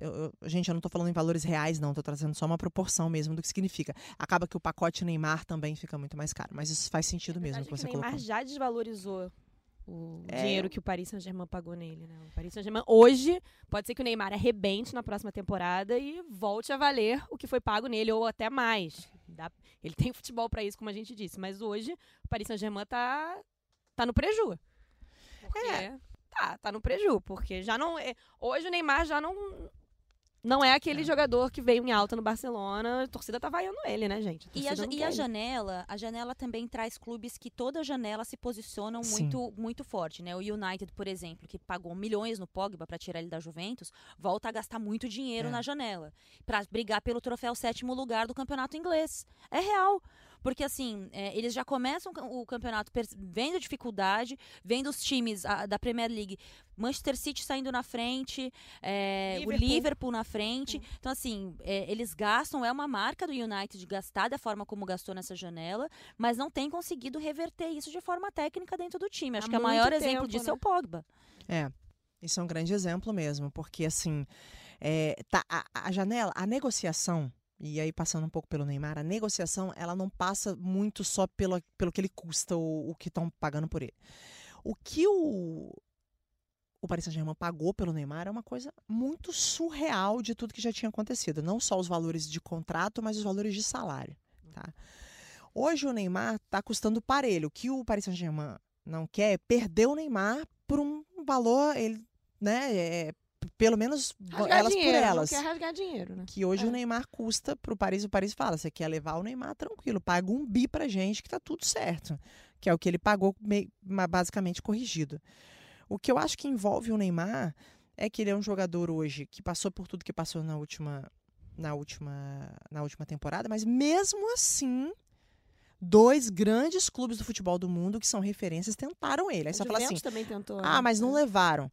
Eu- eu- gente, eu não tô falando em valores reais, não. Tô trazendo só uma proporção mesmo do que significa. Acaba que o pacote Neymar também fica muito mais caro. Mas isso faz sentido A mesmo que é você o Neymar colocou. já desvalorizou o É, dinheiro que o Paris Saint-Germain pagou nele, né? O Paris Saint-Germain hoje pode ser que o Neymar arrebente na próxima temporada e volte a valer o que foi pago nele ou até mais. Dá- Ele tem futebol pra isso, como a gente disse, mas hoje o Paris Saint-Germain tá tá no preju. Porque É. tá, tá no preju, porque já não é, hoje o Neymar já não não é aquele É. jogador que veio em alta no Barcelona, a torcida tá vaiando ele, né, gente? E a, ja- não e a janela, a janela também traz clubes que toda janela se posicionam Sim. muito muito forte, né? O United, por exemplo, que pagou milhões no Pogba para tirar ele da Juventus, volta a gastar muito dinheiro É. na janela para brigar pelo troféu sétimo lugar do campeonato inglês. É real. Porque assim, é, eles já começam o campeonato vendo dificuldade, vendo os times a- da Premier League, Manchester City saindo na frente, é, o Liverpool. Liverpool na frente. Então, assim, é, eles gastam, é uma marca do United gastar da forma como gastou nessa janela, mas não tem conseguido reverter isso de forma técnica dentro do time. Acho Há que o muito maior exemplo tempo, disso né? é o Pogba. É, isso é um grande exemplo mesmo, porque assim, É, tá, a, a janela, a negociação, e aí passando um pouco pelo Neymar, a negociação ela não passa muito só pelo, pelo que ele custa ou o que estão pagando por ele. O que o, o Paris Saint-Germain pagou pelo Neymar é uma coisa muito surreal de tudo que já tinha acontecido. Não só os valores de contrato, mas os valores de salário. Tá? Hoje o Neymar está custando parelho. O que o Paris Saint-Germain não quer é perder o Neymar por um valor, ele, né, é, pelo menos Rasgar elas dinheiro, por não elas. quer rasgar dinheiro, né? Que hoje É. o Neymar custa pro Paris, o Paris fala, você quer levar o Neymar tranquilo, paga um bi pra gente que tá tudo certo. Que é o que ele pagou basicamente corrigido. O que eu acho que envolve o Neymar é que ele é um jogador hoje que passou por tudo que passou na última na última na última temporada, mas mesmo assim dois grandes clubes do futebol do mundo que são referências tentaram ele. Aí você O fala assim: também tentou. ah, né? mas não levaram.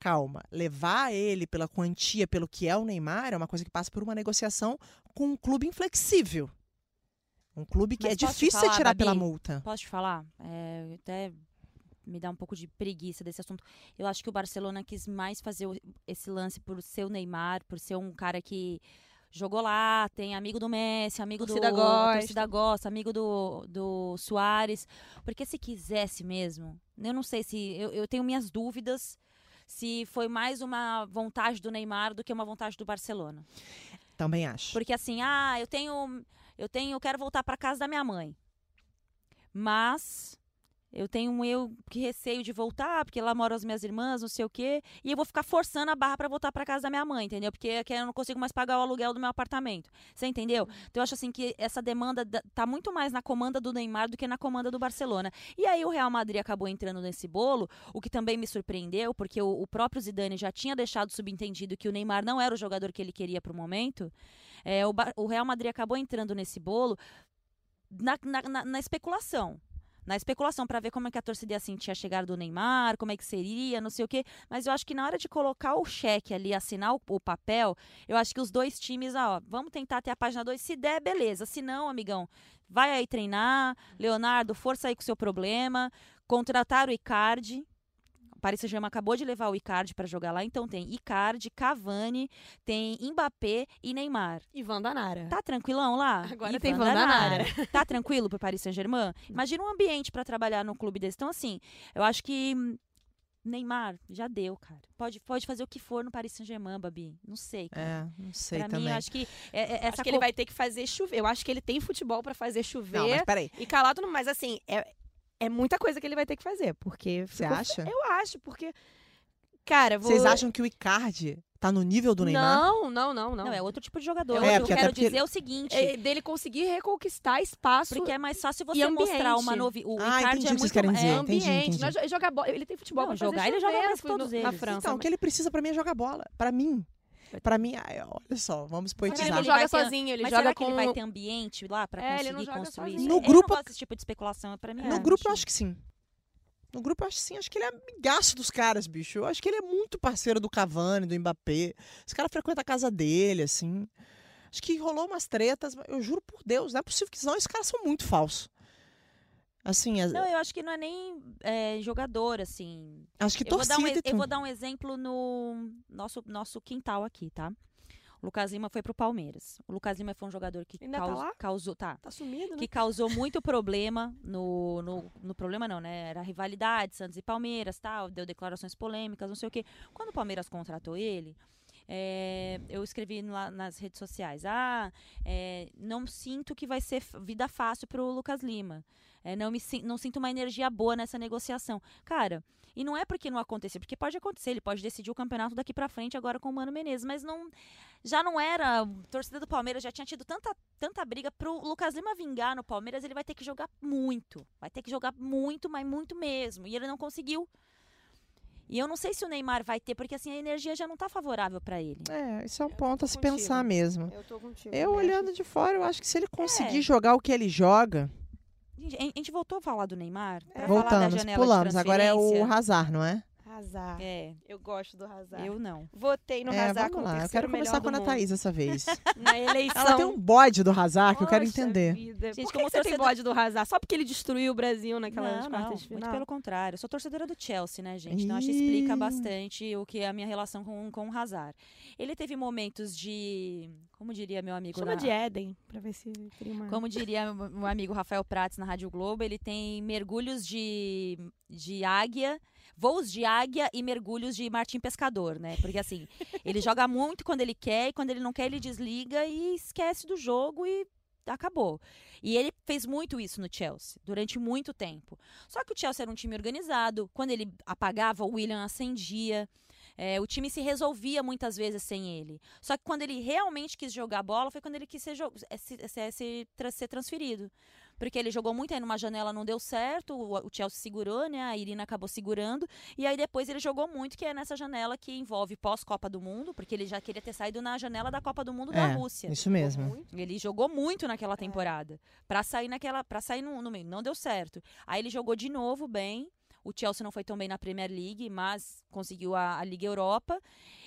Calma, levar ele pela quantia, pelo que é o Neymar, é uma coisa que passa por uma negociação com um clube inflexível. Um clube que Mas é difícil falar, tirar Babi? pela multa. Posso te falar? É, até me dá um pouco de preguiça desse assunto. Eu acho que o Barcelona quis mais fazer esse lance por ser o Neymar, por ser um cara que jogou lá, tem amigo do Messi, amigo Torcida do gosta. torcida gosta, amigo do, do Soares. Porque se quisesse mesmo, eu não sei se. Eu, eu tenho minhas dúvidas se foi mais uma vontade do Neymar do que uma vontade do Barcelona. Também acho. Porque assim, ah, eu tenho. Eu tenho. Eu quero voltar para casa da minha mãe. Mas eu tenho um eu que receio de voltar, porque lá moram as minhas irmãs, não sei o quê. E eu vou ficar forçando a barra para voltar para casa da minha mãe, entendeu? Porque aqui eu não consigo mais pagar o aluguel do meu apartamento. Você entendeu? Então eu acho assim que essa demanda da- tá muito mais na comanda do Neymar do que na comanda do Barcelona. E aí o Real Madrid acabou entrando nesse bolo, o que também me surpreendeu, porque o, o próprio Zidane já tinha deixado subentendido que o Neymar não era o jogador que ele queria pro momento. É, o, o Real Madrid acabou entrando nesse bolo na, na- na- na especulação. Na especulação, para ver como é que a torcida ia sentir a chegada do Neymar, como é que seria, não sei o quê. Mas eu acho que na hora de colocar o cheque ali, assinar o, o papel, eu acho que os dois times, ó, vamos tentar ter a página 2. Se der, beleza. Se não, amigão, vai aí treinar. Leonardo, força aí com o seu problema. Contratar o Icardi. O Paris Saint-Germain acabou de levar o Icardi para jogar lá, então tem Icardi, Cavani, tem Mbappé e Neymar. Ivan Danara. Tá tranquilão lá? Agora Ivan tem Vandanara. Tá tranquilo pro Paris Saint-Germain? Imagina um ambiente pra trabalhar num clube desse. Então, assim, eu acho que Neymar já deu, cara. Pode, pode fazer o que for no Paris Saint-Germain, Babi. Não sei, cara. É, não sei pra também. mim, eu acho que é, é- essa Acho que ele co- vai ter que fazer chover. Eu acho que ele tem futebol pra fazer chover. Não, mas peraí. E calado, mas assim, é, é muita coisa que ele vai ter que fazer. Porque. Você ficou- acha? Eu acho, porque. Cara, vou... Vocês acham que o Icardi tá no nível do Neymar? Não, não, não, não. Não, é outro tipo de jogador. É, o que eu quero dizer é o seguinte. É dele conseguir reconquistar espaço Porque é mais fácil você mostrar uma novidade. O Ah, Icardi entendi é o que vocês muito querem é, dizer. é entendi, ambiente. entendi. Não é jo- jogar bola. Ele tem futebol Não, pra fazer jogar ele joga mais que no- todos na eles. França. Então, o que ele precisa pra mim é jogar bola. Pra mim. Pra mim, ai, olha só, vamos poetizar. ele ele não vai joga sozinho, ele Mas joga será com... que ele vai ter ambiente lá pra É, conseguir construir sozinho. isso? No Eu grupo- não desse tipo de especulação. Pra mim, No é, grupo eu acho- que sim. No grupo eu acho que sim. Acho que ele é amigaço dos caras, bicho. Eu acho que ele é muito parceiro do Cavani, do Mbappé. Esse cara frequenta a casa dele, assim. Acho que rolou umas tretas. Eu juro por Deus, não é possível que não. Esses caras são muito falsos. Assim, as- Não, eu acho que não é nem é, jogador, assim. acho que Eu vou, dar torcida um, e ex- eu vou dar um exemplo no nosso, nosso quintal aqui, tá? O Lucas Lima foi pro Palmeiras. O Lucas Lima foi um jogador que Ainda tá caus- lá? causou. Tá. Tá sumido, né? Que causou muito problema no, no, no problema não, né? Era rivalidade, Santos e Palmeiras, tal, deu declarações polêmicas, não sei o quê. Quando o Palmeiras contratou ele, é, eu escrevi lá nas redes sociais, ah, é, não sinto que vai ser vida fácil pro Lucas Lima. É, não, me, não sinto uma energia boa nessa negociação. Cara, e não é porque não aconteceu, porque pode acontecer, ele pode decidir o campeonato daqui pra frente agora com o Mano Menezes, mas não já não era, torcida do Palmeiras já tinha tido tanta, tanta briga pro Lucas Lima vingar no Palmeiras, ele vai ter que jogar muito. Vai ter que jogar muito, mas muito mesmo, e ele não conseguiu. E eu não sei se o Neymar vai ter, porque assim a energia já não tá favorável pra ele. É, isso é um ponto a se contigo. pensar mesmo. Eu tô contigo. Eu olhando de fora, eu acho que se ele conseguir É. jogar o que ele joga, Gente, a gente voltou a falar do Neymar pra falar da voltamos, janela pulamos. Agora é o. Hazard, não é? Hazard. É, Eu gosto do Hazard. eu não. Votei no É, vamos como lá. Eu quero começar com a Ana. Thaís dessa vez. Na eleição. Ela tem um bode do Hazard que eu quero entender. Vida. Gente, Por que como você tem torcedor- bode do Hazard? Só porque ele destruiu o Brasil naquelas não, quartas não, de muito pelo contrário. Eu sou torcedora do Chelsea, né, gente? Então acho que explica bastante o que é a minha relação com, com o Hazard. Ele teve momentos de, como diria meu amigo Chama na- de Éden, pra ver se cria uma... Como diria meu amigo Rafael Prates na Rádio Globo, ele tem mergulhos de, de águia, voos de águia e mergulhos de Martim Pescador, né? Porque assim, ele joga muito quando ele quer e quando ele não quer ele desliga e esquece do jogo e acabou. E ele fez muito isso no Chelsea, durante muito tempo. Só que o Chelsea era um time organizado, quando ele apagava, o William acendia. É, o time se resolvia muitas vezes sem ele. Só que quando ele realmente quis jogar bola, foi quando ele quis ser, jo- é, se, se- se tra- ser transferido. Porque ele jogou muito aí numa janela, não deu certo, o, o Chelsea segurou, né? A Irina acabou segurando. E aí depois ele jogou muito, que é nessa janela que envolve pós-Copa do Mundo, porque ele já queria ter saído na janela da Copa do Mundo da É, Rússia. Isso mesmo. Ele jogou muito naquela temporada. Pra sair naquela, para sair no, no meio, não deu certo. Aí ele jogou de novo bem. O Chelsea não foi tão bem na Premier League, mas conseguiu a, a Liga Europa.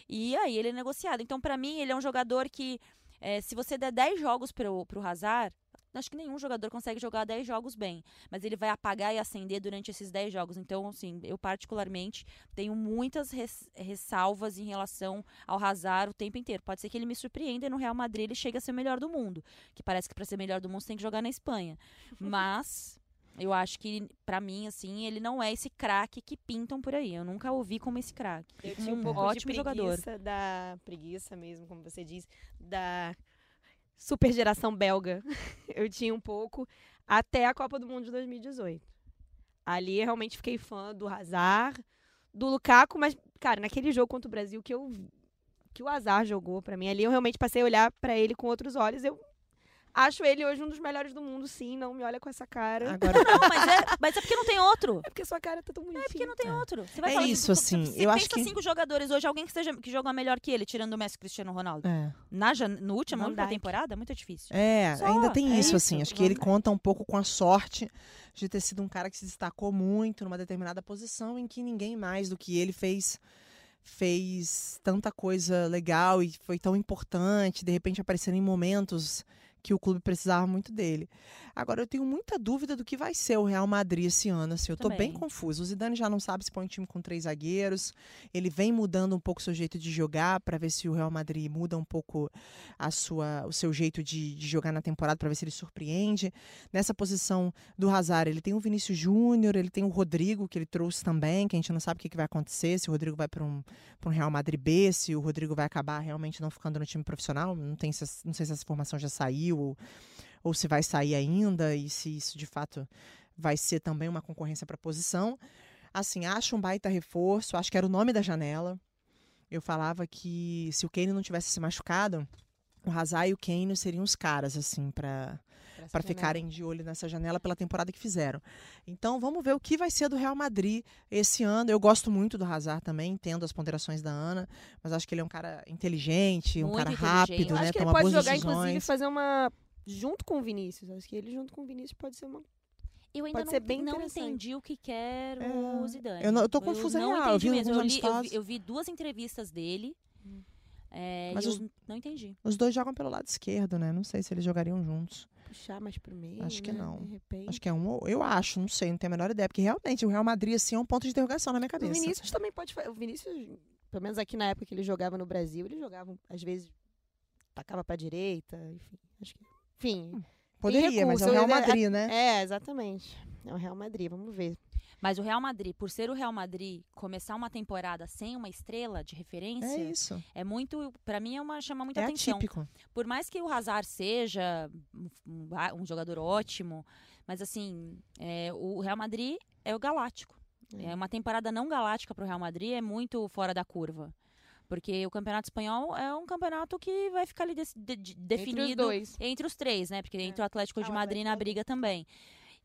E aí ele é negociado. Então, pra mim, ele é um jogador que, eh, se você der 10 jogos pro, pro Hazard, acho que nenhum jogador consegue jogar 10 jogos bem. Mas ele vai apagar e acender durante esses 10 jogos. Então, assim, eu particularmente tenho muitas res- ressalvas em relação ao Hazard o tempo inteiro. Pode ser que ele me surpreenda e no Real Madrid ele chegue a ser o melhor do mundo. Que parece que para ser melhor do mundo você tem que jogar na Espanha. Mas eu acho que, pra mim, assim, ele não é esse craque que pintam por aí. Eu nunca ouvi como esse craque. Eu tinha um um pouco ótimo de jogador. preguiça da preguiça mesmo, como você diz, da super geração belga. Eu tinha um pouco até a Copa do Mundo de 2018. Ali eu realmente fiquei fã do Hazard, do Lukaku, mas cara, naquele jogo contra o Brasil que eu que o Hazard jogou pra mim, ali eu realmente passei a olhar pra ele com outros olhos. Eu acho ele hoje um dos melhores do mundo, sim, não me olha com essa cara. Agora, Não, mas é, mas é porque não tem outro. É porque sua cara tá tão bonitinha. É porque não tem É. outro. Você vai É falar isso, você- assim, Você eu pensa acho que- cinco jogadores hoje, alguém que, seja, que joga melhor que ele, tirando o Messi Cristiano Ronaldo. é. Na, no último Van ano da Dijk. temporada, é muito difícil. É, Só, ainda tem é isso, isso, assim. Acho que ele conta um pouco com a sorte de ter sido um cara que se destacou muito numa determinada posição em que ninguém mais do que ele fez fez tanta coisa legal e foi tão importante, de repente aparecendo em momentos que o clube precisava muito dele. Agora eu tenho muita dúvida do que vai ser o Real Madrid esse ano, assim, eu tô bem confuso. O Zidane já não sabe se põe um time com três zagueiros. Ele vem mudando um pouco o seu jeito de jogar para ver se o Real Madrid muda um pouco a sua, o seu jeito de, de jogar na temporada para ver se ele surpreende. Nessa posição do Hazard, ele tem o Vinícius Júnior, ele tem o Rodrigo que ele trouxe também, que a gente não sabe o que, que vai acontecer, se o Rodrigo vai para um, pra um Real Madrid B, se o Rodrigo vai acabar realmente não ficando no time profissional. Não, tem, não sei se essa informação já saiu ou, ou se vai sair ainda e se isso de fato vai ser também uma concorrência para posição. Assim, acho um baita reforço, acho que era o nome da janela. Eu falava que se o Kane não tivesse se machucado, o Hazard e o Kane seriam os caras, assim, para para ficarem de olho nessa janela pela temporada que fizeram. Então, vamos ver o que vai ser do Real Madrid esse ano. Eu gosto muito do Hazard também, entendo as ponderações da Ana, mas acho que ele é um cara inteligente, um Muito cara inteligente. rápido, Eu né? acho que ele pode jogar, inclusive, decisões. fazer uma. Junto com o Vinícius. Acho que ele junto com o Vinícius pode ser uma. Eu ainda Pode não, não entendi o que quer É, o Zidane. eu não- eu tô confusa não real, eu vi mesmo. Eu, li- eu vi, eu vi duas entrevistas dele. é, Mas e eu os- não entendi. Os dois jogam pelo lado esquerdo, né? Não sei se eles jogariam juntos. Puxar mais pro meio. Acho que né, não. De repente. Acho que é um, eu acho, não sei, não tenho a menor ideia, porque realmente o Real Madrid assim é um ponto de interrogação na minha O cabeça. Vinícius também pode fazer. O Vinícius, pelo menos aqui na época que ele jogava no Brasil, ele jogava, às vezes, tacava pra direita, enfim. Acho que. Enfim. Poderia, mas é o Real é- Madrid, né? É, exatamente. É o Real Madrid, vamos ver. Mas o Real Madrid, por ser o Real Madrid, começar uma temporada sem uma estrela de referência, É isso. é muito, Pra mim é uma chama muita É atenção. atípico. Por mais que o Hazard seja um, um um jogador ótimo, mas assim, é, o Real Madrid é o galáctico. É. É uma temporada não galáctica para o Real Madrid é muito fora da curva. Porque o Campeonato Espanhol é um campeonato que vai ficar ali dec- de- de- definido Entre os dois. entre os três, né? Porque entre o Atlético Ah, de o Madrid na briga também.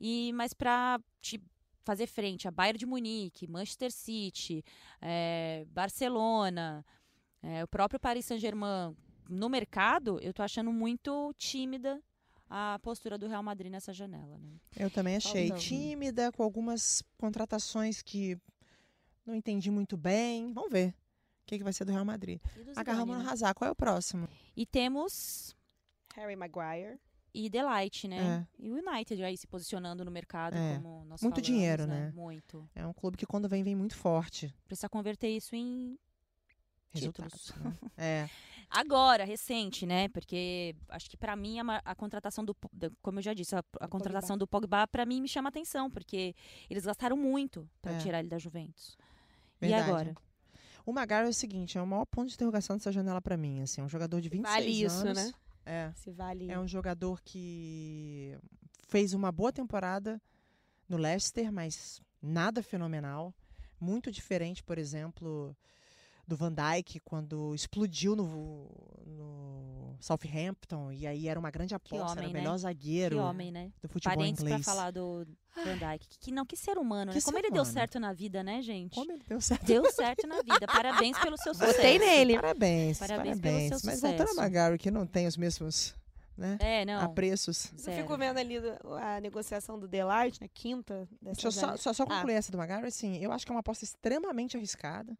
E mas para fazer frente a Bayern de Munique, Manchester City, eh, Barcelona, eh, o próprio Paris Saint-Germain no mercado, eu tô achando muito tímida a postura do Real Madrid nessa janela. Né? Eu também achei tímida, com algumas contratações que não entendi muito bem. Vamos ver o que, que vai ser do Real Madrid. Agarramos no né? Hazard. Qual é o próximo? E temos Harry Maguire. E Delight, né? É. E o United aí se posicionando no mercado, É. como nós Muito falamos, dinheiro, né? Muito. É um clube que quando vem, vem muito forte. Precisa converter isso em Resultados. Títulos. né? É. Agora, recente, né? Porque acho que pra mim a, a contratação do, como eu já disse, a, a contratação do Pogba pra mim me chama atenção, porque eles gastaram muito pra É. tirar ele da Juventus. Verdade. E agora? O Maguire é o seguinte, é o maior ponto de interrogação dessa janela pra mim. Assim, é um jogador de 26 Vale isso, anos. né? É. Se vale. É um jogador que fez uma boa temporada no Leicester, mas nada fenomenal. Muito diferente, por exemplo, do Van Dijk, quando explodiu no, no Southampton. E aí era uma grande aposta, homem, era o né? melhor zagueiro Que homem, né? do futebol Parentes pra inglês. falar do Van Dijk. Que, que não, que ser humano, Que né? Como ser ele deu humano. certo na vida, né, gente? Como ele deu certo. Deu certo na vida. Parabéns pelo seu sucesso. Botei nele. Parabéns, Parabéns parabéns. pelo seu Mas voltando a sucesso. Maguire, que não tem os mesmos né, É, não. apreços. Eu Sério. fico vendo ali a negociação do Delight, na quinta dessa Deixa eu só, só, só Ah. concluir essa do Maguire, assim, eu acho que é uma aposta extremamente arriscada,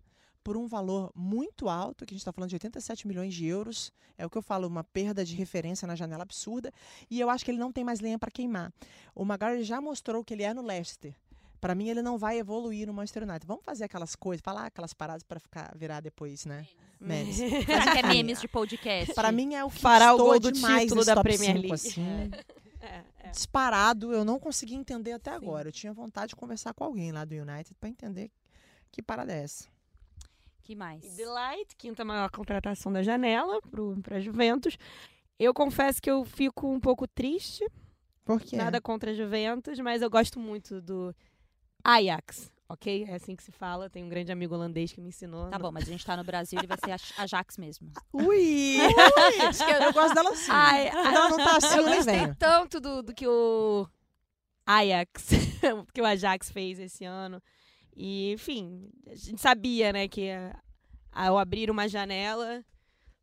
por um valor muito alto, que a gente está falando de 87 milhões de euros, é o que eu falo, uma perda de referência na janela absurda, e eu acho que ele não tem mais lenha para queimar. O Maguire já mostrou que ele é no Leicester. Para mim, ele não vai evoluir no Manchester United. Vamos fazer aquelas coisas, falar aquelas paradas para ficar virar depois, né? Memes. Será que é memes de podcast? Para mim é o que Fará o gol do demais título da top Premier 5, League. assim. É, é. disparado, eu não consegui entender até Sim. agora. Eu tinha vontade de conversar com alguém lá do United para entender que parada é essa. Que mais? E Delight, quinta maior contratação da janela para Juventus. Eu confesso que eu fico um pouco triste, Por quê? nada contra a Juventus, mas eu gosto muito do Ajax, ok? É assim que se fala. Tem um grande amigo holandês que me ensinou. Tá bom, mas a gente tá no Brasil, ele vai ser a Ajax mesmo. Ui! ui Acho que eu, gosto dela assim. Ai, Quando ela não tá assim, Eu eu nem gostei venho. tanto do, do que o Ajax, que o Ajax fez esse ano. E, enfim, a gente sabia, né, que a- ao abrir uma janela,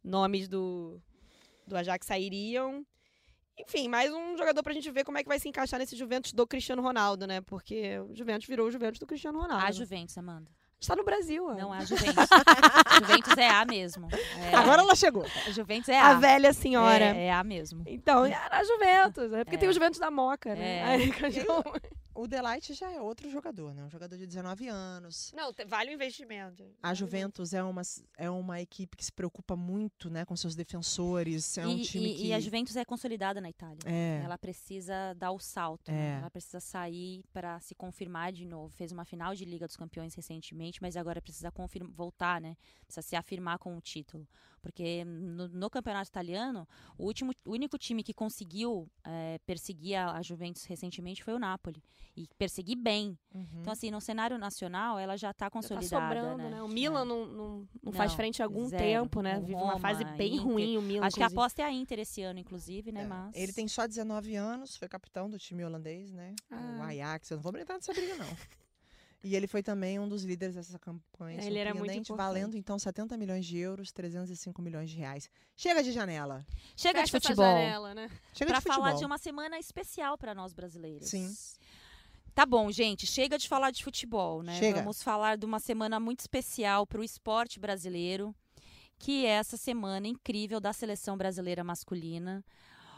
nomes do, do Ajax sairiam. Enfim, mais um jogador pra gente ver como é que vai se encaixar nesse Juventus do Cristiano Ronaldo, né? Porque o Juventus virou o Juventus do Cristiano Ronaldo. A Juventus, Amanda. Está no Brasil, ó. Não a Juventus. Juventus é A mesmo. É, Agora ela chegou. a Juventus é A. A velha senhora. É, é A mesmo. Então, era a Juventus. É porque É. tem o Juventus da Moca, né? É. Aí. O Delight já é outro jogador, né? Um jogador de 19 anos. Não, vale o investimento. A Juventus é uma, é uma equipe que se preocupa muito né, com seus defensores. É um e, time e- que. e a Juventus é consolidada na Itália. É. Ela precisa dar o salto. né? É. Ela precisa sair para se confirmar de novo. Fez uma final de Liga dos Campeões recentemente, mas agora precisa confirm- voltar, né? Precisa se afirmar com o título. Porque no, no campeonato italiano, o, último, o único time que conseguiu eh, perseguir a, a Juventus recentemente foi o Napoli. E perseguir bem. Uhum. Então, assim, no cenário nacional, ela já está Já tá consolidada. sobrando, né? né? O Milan não, não, não faz Não, frente há algum zero. tempo, né? O Vive uma fase bem Inter. ruim, o Milan. Acho que a inclusive. aposta é a Inter esse ano, inclusive, né? É, Mas... Ele tem só 19 anos, foi capitão do time holandês, né? O Ah. Ajax. Eu não vou brincar nessa briga, não. E ele foi também um dos líderes dessa campanha. Ele era muito importante. valendo então 70 milhões de euros, 305 milhões de reais. Chega de janela. Chega Fecha de futebol. janela, né? Chega Pra de futebol. falar de uma semana especial para nós brasileiros. Sim. Tá bom, gente, chega de falar de futebol, né? Chega. Vamos falar de uma semana muito especial para o esporte brasileiro, que é essa semana incrível da seleção brasileira masculina.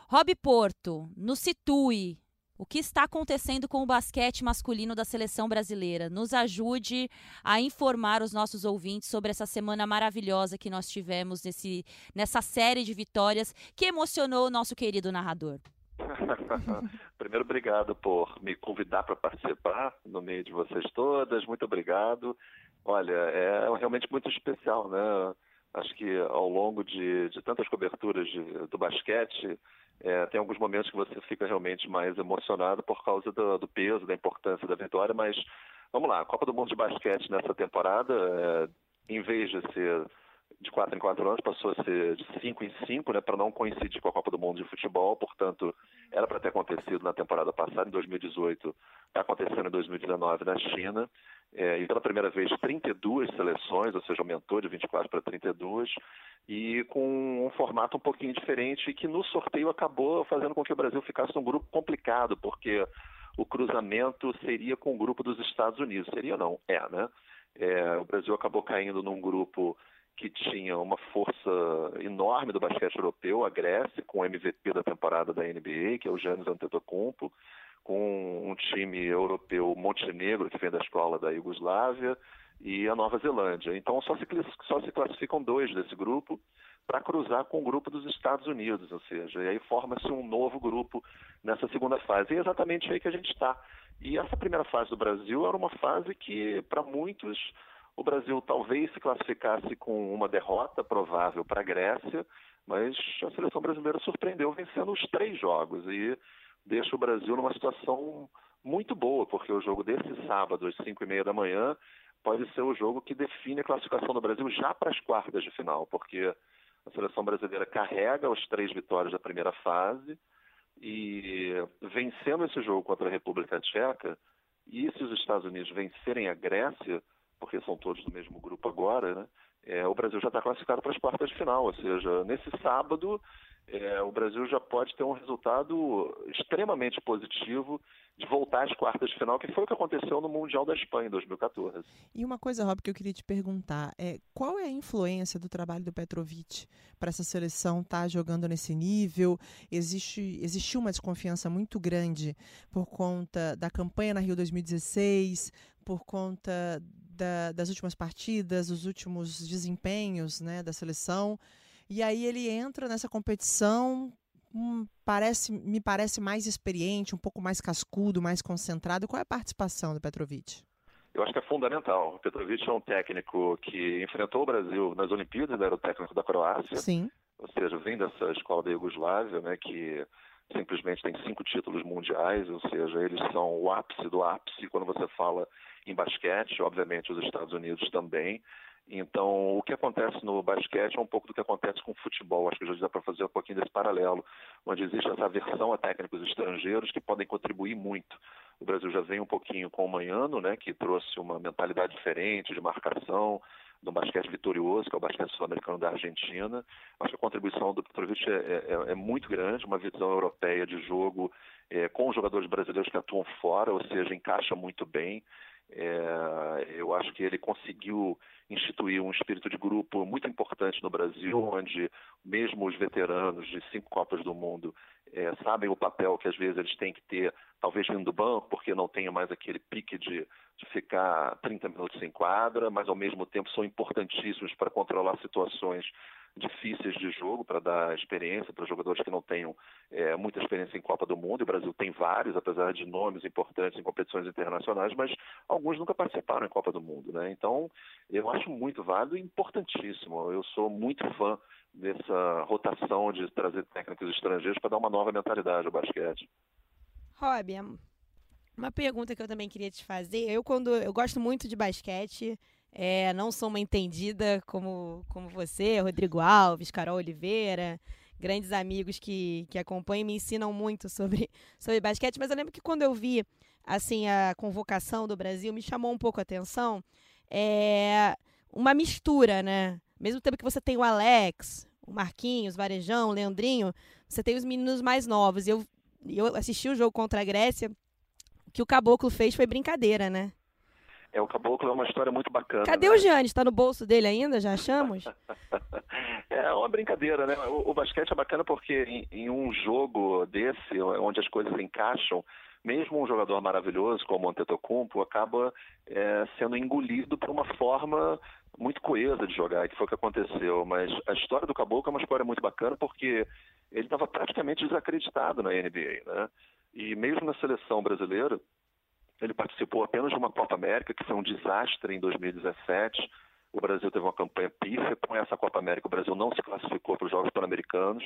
Rob Porto, nos situe. O que está acontecendo com o basquete masculino da seleção brasileira? Nos ajude a informar os nossos ouvintes sobre essa semana maravilhosa que nós tivemos nesse, nessa série de vitórias que emocionou o nosso querido narrador. Primeiro, obrigado por me convidar para participar no meio de vocês todas. Muito obrigado. Olha, é realmente muito especial, né? Acho que ao longo de, de tantas coberturas de, do basquete, é, tem alguns momentos que você fica realmente mais emocionado por causa do, do peso, da importância da vitória, mas vamos lá, a Copa do Mundo de Basquete nessa temporada, é, em vez de ser de quatro em quatro anos, passou a ser de cinco em cinco, né, para não coincidir com a Copa do Mundo de Futebol, portanto, era para ter acontecido na temporada passada, em 2018, está acontecendo em 2019 na China, é, e pela primeira vez 32 seleções, ou seja, aumentou de 24 para 32, e com um formato um pouquinho diferente, que no sorteio acabou fazendo com que o Brasil ficasse num grupo complicado, porque o cruzamento seria com o grupo dos Estados Unidos. Seria ou não? É, né? É, o Brasil acabou caindo num grupo que tinha uma força enorme do basquete europeu, a Grécia, com o MVP da temporada da NBA, que é o Giannis Antetokounmpo, com um time europeu Montenegro, que vem da escola da Iugoslávia, e a Nova Zelândia. Então só se, só se classificam dois desse grupo para cruzar com o grupo dos Estados Unidos, ou seja, e aí forma-se um novo grupo nessa segunda fase. E é exatamente aí que a gente está. E essa primeira fase do Brasil era uma fase que, para muitos, o Brasil talvez se classificasse com uma derrota provável para a Grécia, mas a seleção brasileira surpreendeu vencendo os três jogos e deixa o Brasil numa situação muito boa, porque o jogo desse sábado, às 5 e meia da manhã, pode ser o jogo que define a classificação do Brasil já para as quartas de final, porque a seleção brasileira carrega os três vitórias da primeira fase e vencendo esse jogo contra a República Tcheca, e se os Estados Unidos vencerem a Grécia, porque são todos do mesmo grupo agora, né, é, o Brasil já está classificado para as quartas de final, ou seja, nesse sábado é, o Brasil já pode ter um resultado extremamente positivo de voltar às quartas de final, que foi o que aconteceu no Mundial da Espanha em 2014. E uma coisa, Rob, que eu queria te perguntar é qual é a influência do trabalho do Petrovic para essa seleção estar tá jogando nesse nível? Existe existiu uma desconfiança muito grande por conta da campanha na Rio 2016, por conta da, das últimas partidas, dos últimos desempenhos né, da seleção. E aí ele entra nessa competição, hum, parece, me parece mais experiente, um pouco mais cascudo, mais concentrado. Qual é a participação do Petrovic? Eu acho que é fundamental. O Petrovic é um técnico que enfrentou o Brasil nas Olimpíadas, era o técnico da Croácia. Sim. Ou seja, vem dessa escola da Iugoslávia, né, que simplesmente tem cinco títulos mundiais, ou seja, eles são o ápice do ápice quando você fala em basquete, obviamente os Estados Unidos também. Então, o que acontece no basquete é um pouco do que acontece com o futebol. Acho que já dá para fazer um pouquinho desse paralelo, onde existe essa aversão a técnicos estrangeiros que podem contribuir muito. O Brasil já vem um pouquinho com o Manhano, né, que trouxe uma mentalidade diferente de marcação, do basquete vitorioso, que é o basquete sul-americano da Argentina. Acho que a contribuição do Petrovic é, é, é muito grande, uma visão europeia de jogo é, com jogadores brasileiros que atuam fora, ou seja, encaixa muito bem. É, eu acho que ele conseguiu instituir um espírito de grupo muito importante no Brasil, onde mesmo os veteranos de cinco Copas do Mundo é, sabem o papel que às vezes eles têm que ter, talvez vindo do banco, porque não tenha mais aquele pique de, de ficar 30 minutos em quadra, mas ao mesmo tempo são importantíssimos para controlar situações difíceis de jogo para dar experiência para jogadores que não tenham é, muita experiência em Copa do Mundo. O Brasil tem vários, apesar de nomes importantes em competições internacionais, mas alguns nunca participaram em Copa do Mundo. Né? Então, eu acho muito válido e importantíssimo. Eu sou muito fã dessa rotação de trazer técnicos estrangeiros para dar uma nova mentalidade ao basquete. Rob, uma pergunta que eu também queria te fazer. Eu, quando eu gosto muito de basquete, é, não sou uma entendida como, como você, Rodrigo Alves, Carol Oliveira, grandes amigos que, que acompanham e me ensinam muito sobre, sobre basquete, mas eu lembro que quando eu vi assim a convocação do Brasil, me chamou um pouco a atenção é, uma mistura, né? Mesmo tempo que você tem o Alex, o Marquinhos, o Varejão, o Leandrinho, você tem os meninos mais novos. Eu, eu assisti o jogo contra a Grécia, o que o Caboclo fez foi brincadeira, né? É, o Caboclo é uma história muito bacana. Cadê né? o Giannis? Está no bolso dele ainda? Já achamos? é uma brincadeira, né? O, o basquete é bacana porque em, em, um jogo desse, onde as coisas encaixam, mesmo um jogador maravilhoso como o Antetokounmpo acaba é, sendo engolido por uma forma muito coesa de jogar, que foi o que aconteceu. Mas a história do Caboclo é uma história muito bacana porque ele estava praticamente desacreditado na NBA, né? E mesmo na seleção brasileira, ele participou apenas de uma Copa América, que foi um desastre em 2017. O Brasil teve uma campanha pífia. Com essa Copa América, o Brasil não se classificou para os Jogos Pan-Americanos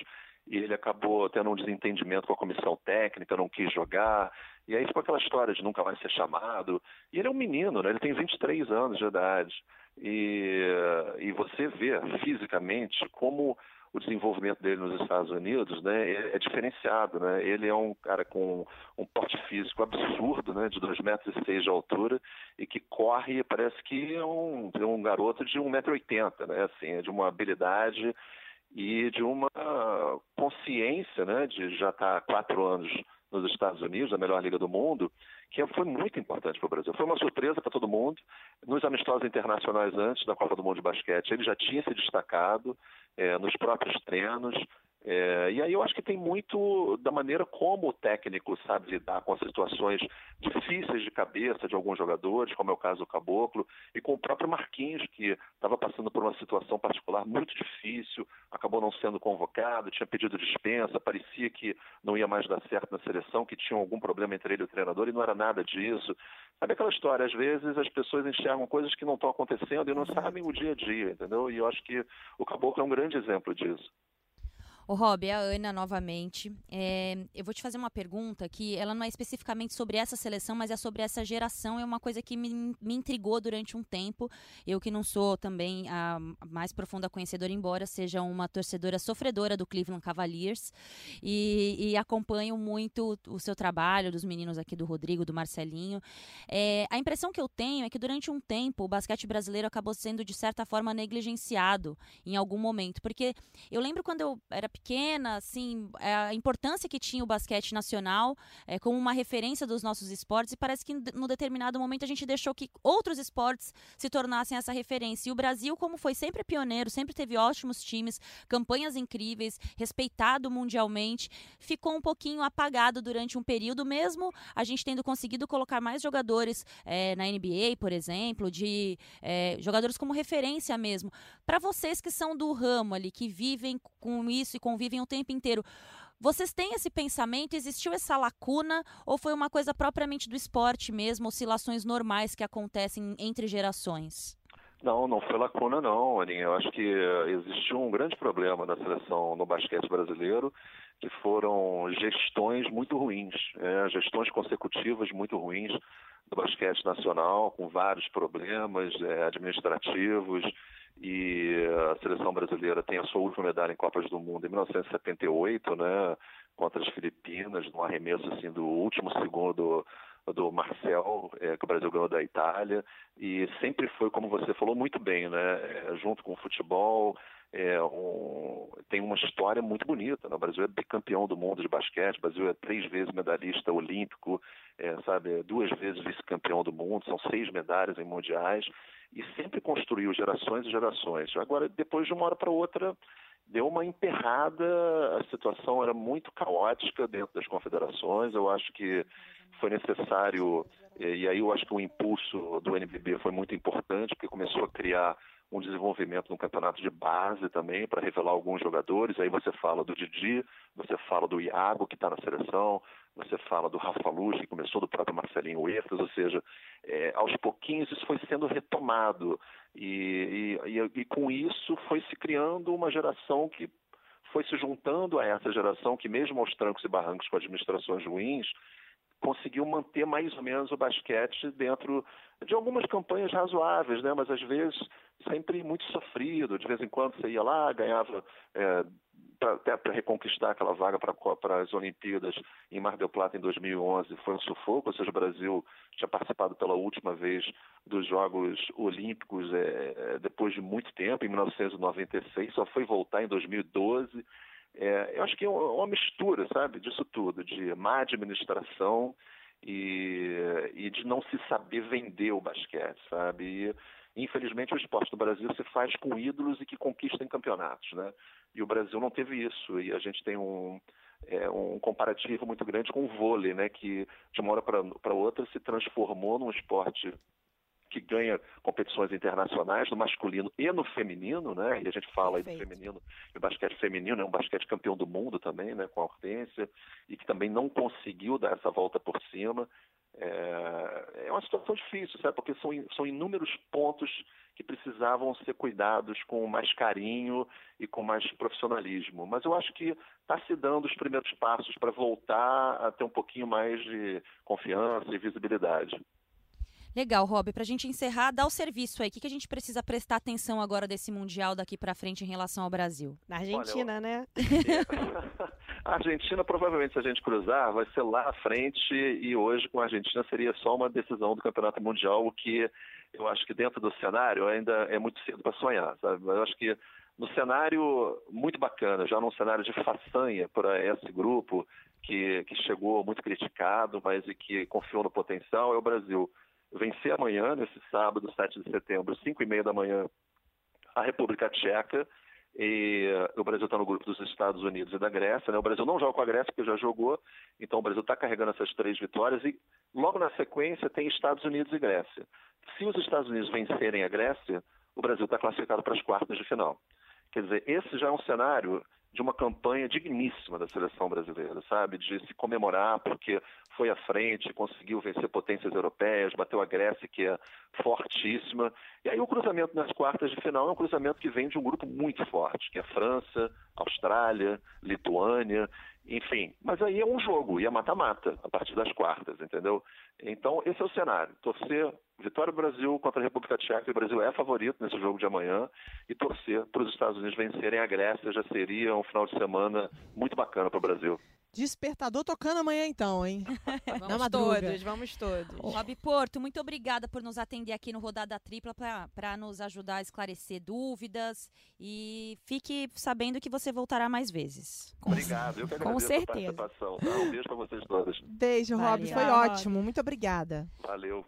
e ele acabou tendo um desentendimento com a comissão técnica, não quis jogar. E aí ficou aquela história de nunca mais ser chamado. E ele é um menino, né? ele tem 23 anos de idade. E, e você vê fisicamente como o desenvolvimento dele nos Estados Unidos né, é, é, diferenciado. Né? Ele é um cara com um porte físico absurdo, né, de 2,6 metros e seis de altura, e que corre, parece que é um, é um garoto de 1,80m, né, assim, é de uma habilidade e de uma consciência né, de já estar tá há quatro anos nos Estados Unidos, a melhor liga do mundo, que foi muito importante para o Brasil. Foi uma surpresa para todo mundo. Nos amistosos internacionais antes da Copa do Mundo de Basquete, ele já tinha se destacado é, nos próprios treinos. É, e aí eu acho que tem muito da maneira como o técnico sabe lidar com as situações difíceis de cabeça de alguns jogadores, como é o caso do Caboclo, e com o próprio Marquinhos, que estava passando por uma situação particular muito difícil, acabou não sendo convocado, tinha pedido dispensa, parecia que não ia mais dar certo na seleção, que tinha algum problema entre ele e o treinador, e não era nada disso. Sabe aquela história? Às vezes as pessoas enxergam coisas que não estão acontecendo e não sabem o dia a dia, entendeu? E eu acho que o Caboclo é um grande exemplo disso. O Rob, é a Ana novamente. É, eu vou te fazer uma pergunta que ela não é especificamente sobre essa seleção, mas é sobre essa geração. É uma coisa que me, me intrigou durante um tempo. Eu que não sou também a mais profunda conhecedora, embora seja uma torcedora sofredora do Cleveland Cavaliers e, e acompanho muito o seu trabalho, dos meninos aqui do Rodrigo, do Marcelinho. É, a impressão que eu tenho é que durante um tempo o basquete brasileiro acabou sendo de certa forma negligenciado em algum momento, porque eu lembro quando eu era pequena, assim, é, a importância que tinha o basquete nacional é, como uma referência dos nossos esportes, e parece que no determinado momento a gente deixou que outros esportes se tornassem essa referência. E o Brasil, como foi sempre pioneiro, sempre teve ótimos times, campanhas incríveis, respeitado mundialmente, ficou um pouquinho apagado durante um período, mesmo a gente tendo conseguido colocar mais jogadores é, na NBA, por exemplo, de é, jogadores como referência mesmo. Para vocês que são do ramo ali, que vivem com isso e convivem o tempo inteiro. Vocês têm esse pensamento? Existiu essa lacuna ou foi uma coisa propriamente do esporte mesmo, oscilações normais que acontecem entre gerações? Não, não foi lacuna não, Aninha. Eu acho que existiu um grande problema na seleção no basquete brasileiro, que foram gestões muito ruins, é, gestões consecutivas muito ruins do basquete nacional, com vários problemas é, administrativos, e a seleção brasileira tem a sua última medalha em Copas do Mundo em 1978, né, contra as Filipinas, num arremesso assim do último segundo do Marcel, é, que o Brasil ganhou da Itália, e sempre foi, como você falou muito bem, né, junto com o futebol, é, um, tem uma história muito bonita. Né? O Brasil é bicampeão do mundo de basquete, o Brasil é três vezes medalhista olímpico, é, sabe, duas vezes vice-campeão do mundo, são seis medalhas em mundiais e sempre construiu gerações e gerações. Agora, depois de uma hora para outra, deu uma emperrada, a situação era muito caótica dentro das confederações. Eu acho que foi necessário, e aí eu acho que o impulso do NBB foi muito importante, porque começou a criar um desenvolvimento no campeonato de base também, para revelar alguns jogadores. Aí você fala do Didi, você fala do Iago, que está na seleção, você fala do Rafa Luz, que começou do próprio Marcelinho Huertas, ou seja, é, aos pouquinhos isso foi sendo retomado. E, e, e, com isso foi se criando uma geração que foi se juntando a essa geração que, mesmo aos trancos e barrancos com administrações ruins, conseguiu manter mais ou menos o basquete dentro de algumas campanhas razoáveis, né? mas às vezes sempre muito sofrido. De vez em quando você ia lá, ganhava é, pra, até para reconquistar aquela vaga para as Olimpíadas em Mar del Plata em 2011 foi um sufoco, ou seja, o Brasil tinha participado pela última vez dos Jogos Olímpicos é, depois de muito tempo, em 1996, só foi voltar em 2012. É, eu acho que é uma mistura, sabe, disso tudo, de má administração e, e de não se saber vender o basquete, sabe? E, infelizmente, o esporte do Brasil se faz com ídolos e que conquistam campeonatos, né? E o Brasil não teve isso, e a gente tem um, é, um comparativo muito grande com o vôlei, né? Que de uma hora para outra se transformou num esporte que ganha competições internacionais no masculino e no feminino, né? E a gente fala aí do feminino, o basquete feminino é um basquete campeão do mundo também, né? Com a Hortência e que também não conseguiu dar essa volta por cima. É, é uma situação difícil, sabe? Porque são, são inúmeros pontos que precisavam ser cuidados com mais carinho e com mais profissionalismo. Mas eu acho que está se dando os primeiros passos para voltar a ter um pouquinho mais de confiança e visibilidade. Legal, Rob. Para a gente encerrar, dá o serviço aí. O que, que a gente precisa prestar atenção agora desse Mundial daqui para frente em relação ao Brasil? Na Argentina, Olha, né? a Argentina, provavelmente, se a gente cruzar, vai ser lá à frente e hoje com a Argentina seria só uma decisão do Campeonato Mundial, o que eu acho que dentro do cenário ainda é muito cedo para sonhar, sabe? Eu acho que no cenário muito bacana, já num cenário de façanha para esse grupo, que, que chegou muito criticado, mas e que confiou no potencial, é o Brasil vencer amanhã, nesse sábado, 7 de setembro, 5 e meia da manhã, a República Tcheca. E o Brasil está no grupo dos Estados Unidos e da Grécia. Né? O Brasil não joga com a Grécia, porque já jogou, então o Brasil está carregando essas três vitórias. E logo na sequência tem Estados Unidos e Grécia. Se os Estados Unidos vencerem a Grécia, o Brasil está classificado para as quartas de final. Quer dizer, esse já é um cenário de uma campanha digníssima da seleção brasileira, sabe? De se comemorar porque foi à frente, conseguiu vencer potências europeias, bateu a Grécia, que é fortíssima. E aí o cruzamento nas quartas de final é um cruzamento que vem de um grupo muito forte, que é França, Austrália, Lituânia, enfim. Mas aí é um jogo, e é mata-mata, a partir das quartas, entendeu? Então, esse é o cenário. Torcer vitória do Brasil contra a República Tcheca, o Brasil é favorito nesse jogo de amanhã, e torcer para os Estados Unidos vencerem a Grécia já seria um final de semana muito bacana para o Brasil. Despertador tocando amanhã então, hein? vamos todos, vamos todos. Rob Porto, muito obrigada por nos atender aqui no Rodada Tripla para nos ajudar a esclarecer dúvidas e fique sabendo que você voltará mais vezes. Obrigado, eu que Com certeza. a participação. Tá? Um beijo para vocês todas. Beijo, Rob, foi ótimo. Muito obrigada. Valeu.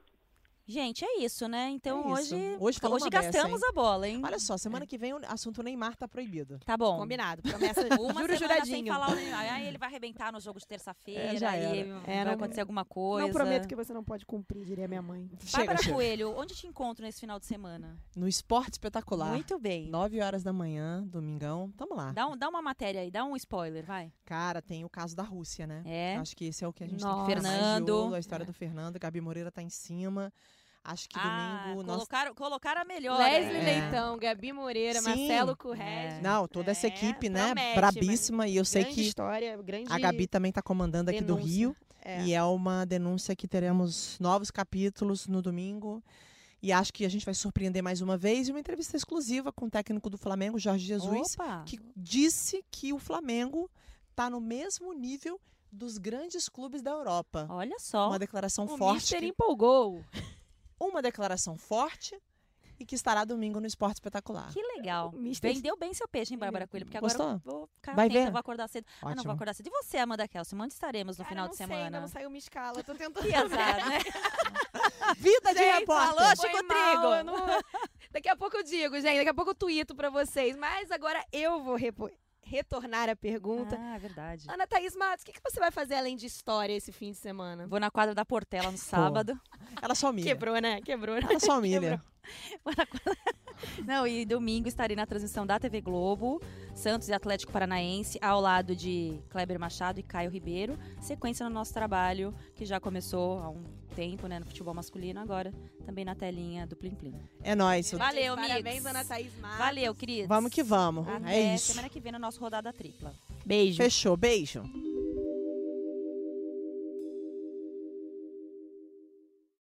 Gente, é isso, né? Então É isso. hoje, Hoje gastamos a bola, hein? Olha só, semana que vem o assunto Neymar tá proibido. Tá bom. Combinado. Promessa Uma juro semana sem juradinho. falar o Neymar. Aí ele vai arrebentar no jogo de terça-feira, É, já aí era. vai É, não- acontecer alguma coisa. Não prometo que você não pode cumprir, diria minha mãe. Chega, Bárbara chega. Coelho, onde te encontro nesse final de semana? No Esporte Espetacular. Muito bem. 9 horas da manhã, domingão. Tamo lá. Dá, um- dá uma matéria aí, dá um spoiler, vai. Cara, tem o caso da Rússia, né? É. Acho que esse é o que a gente Nossa. tem que ficar mais de Fernando. olho, a história É. do Fernando. Gabi Moreira tá em cima. Acho que ah, domingo nós colocaram, colocaram a melhor. Leslie né? Leitão, Gabi Moreira, Sim. Marcelo Currege. É. Não, toda essa É, equipe, né? promete, Brabíssima. E eu sei grande que história, grande a Gabi também tá comandando aqui do denúncia. Rio. É. E é uma denúncia que teremos novos capítulos no domingo. E acho que a gente vai surpreender mais uma vez. E uma entrevista exclusiva com o técnico do Flamengo, Jorge Jesus, Opa. que disse que o Flamengo tá no mesmo nível dos grandes clubes da Europa. Olha só. Uma declaração O forte. Mister que- empolgou. Uma declaração forte e que estará domingo no Esporte Espetacular. Que legal. Mister- Vendeu bem seu peixe, hein, Bárbara Coelho? Porque agora Gostou? eu vou ficar Vai atenta, ver? vou acordar cedo. Ah, não, Ótimo. vou acordar cedo. E você, Amanda Kelsen? Onde estaremos no Cara, final não de sei, semana? não saiu uma escala. Tô tentando. Que azar, né? Vida de Gente, repórter! falou, Chico Trigo. não- Daqui a pouco eu digo, gente. Daqui a pouco eu tuito pra vocês. Mas agora eu vou repo- retornar a pergunta. Ah, é verdade. Ana Thaís Matos, o que, que você vai fazer além de história esse fim de semana? Vou na quadra da Portela no sábado. Ela só humilha. Quebrou, né? Quebrou, né? Ela só humilha. Vou na quadra- Não, e domingo estarei na transmissão da TV Globo, Santos e Atlético Paranaense, ao lado de Kleber Machado e Caio Ribeiro. Sequência no nosso trabalho, que já começou há um tempo, né, no futebol masculino, agora também na telinha do Plim Plim. É nóis. Valeu, Parabéns, amigos. Ana Thaís Matos. Valeu, queridos. Vamos que vamos. Até É isso. semana que vem no nosso Rodada Tripla. Beijo. Fechou. Beijo.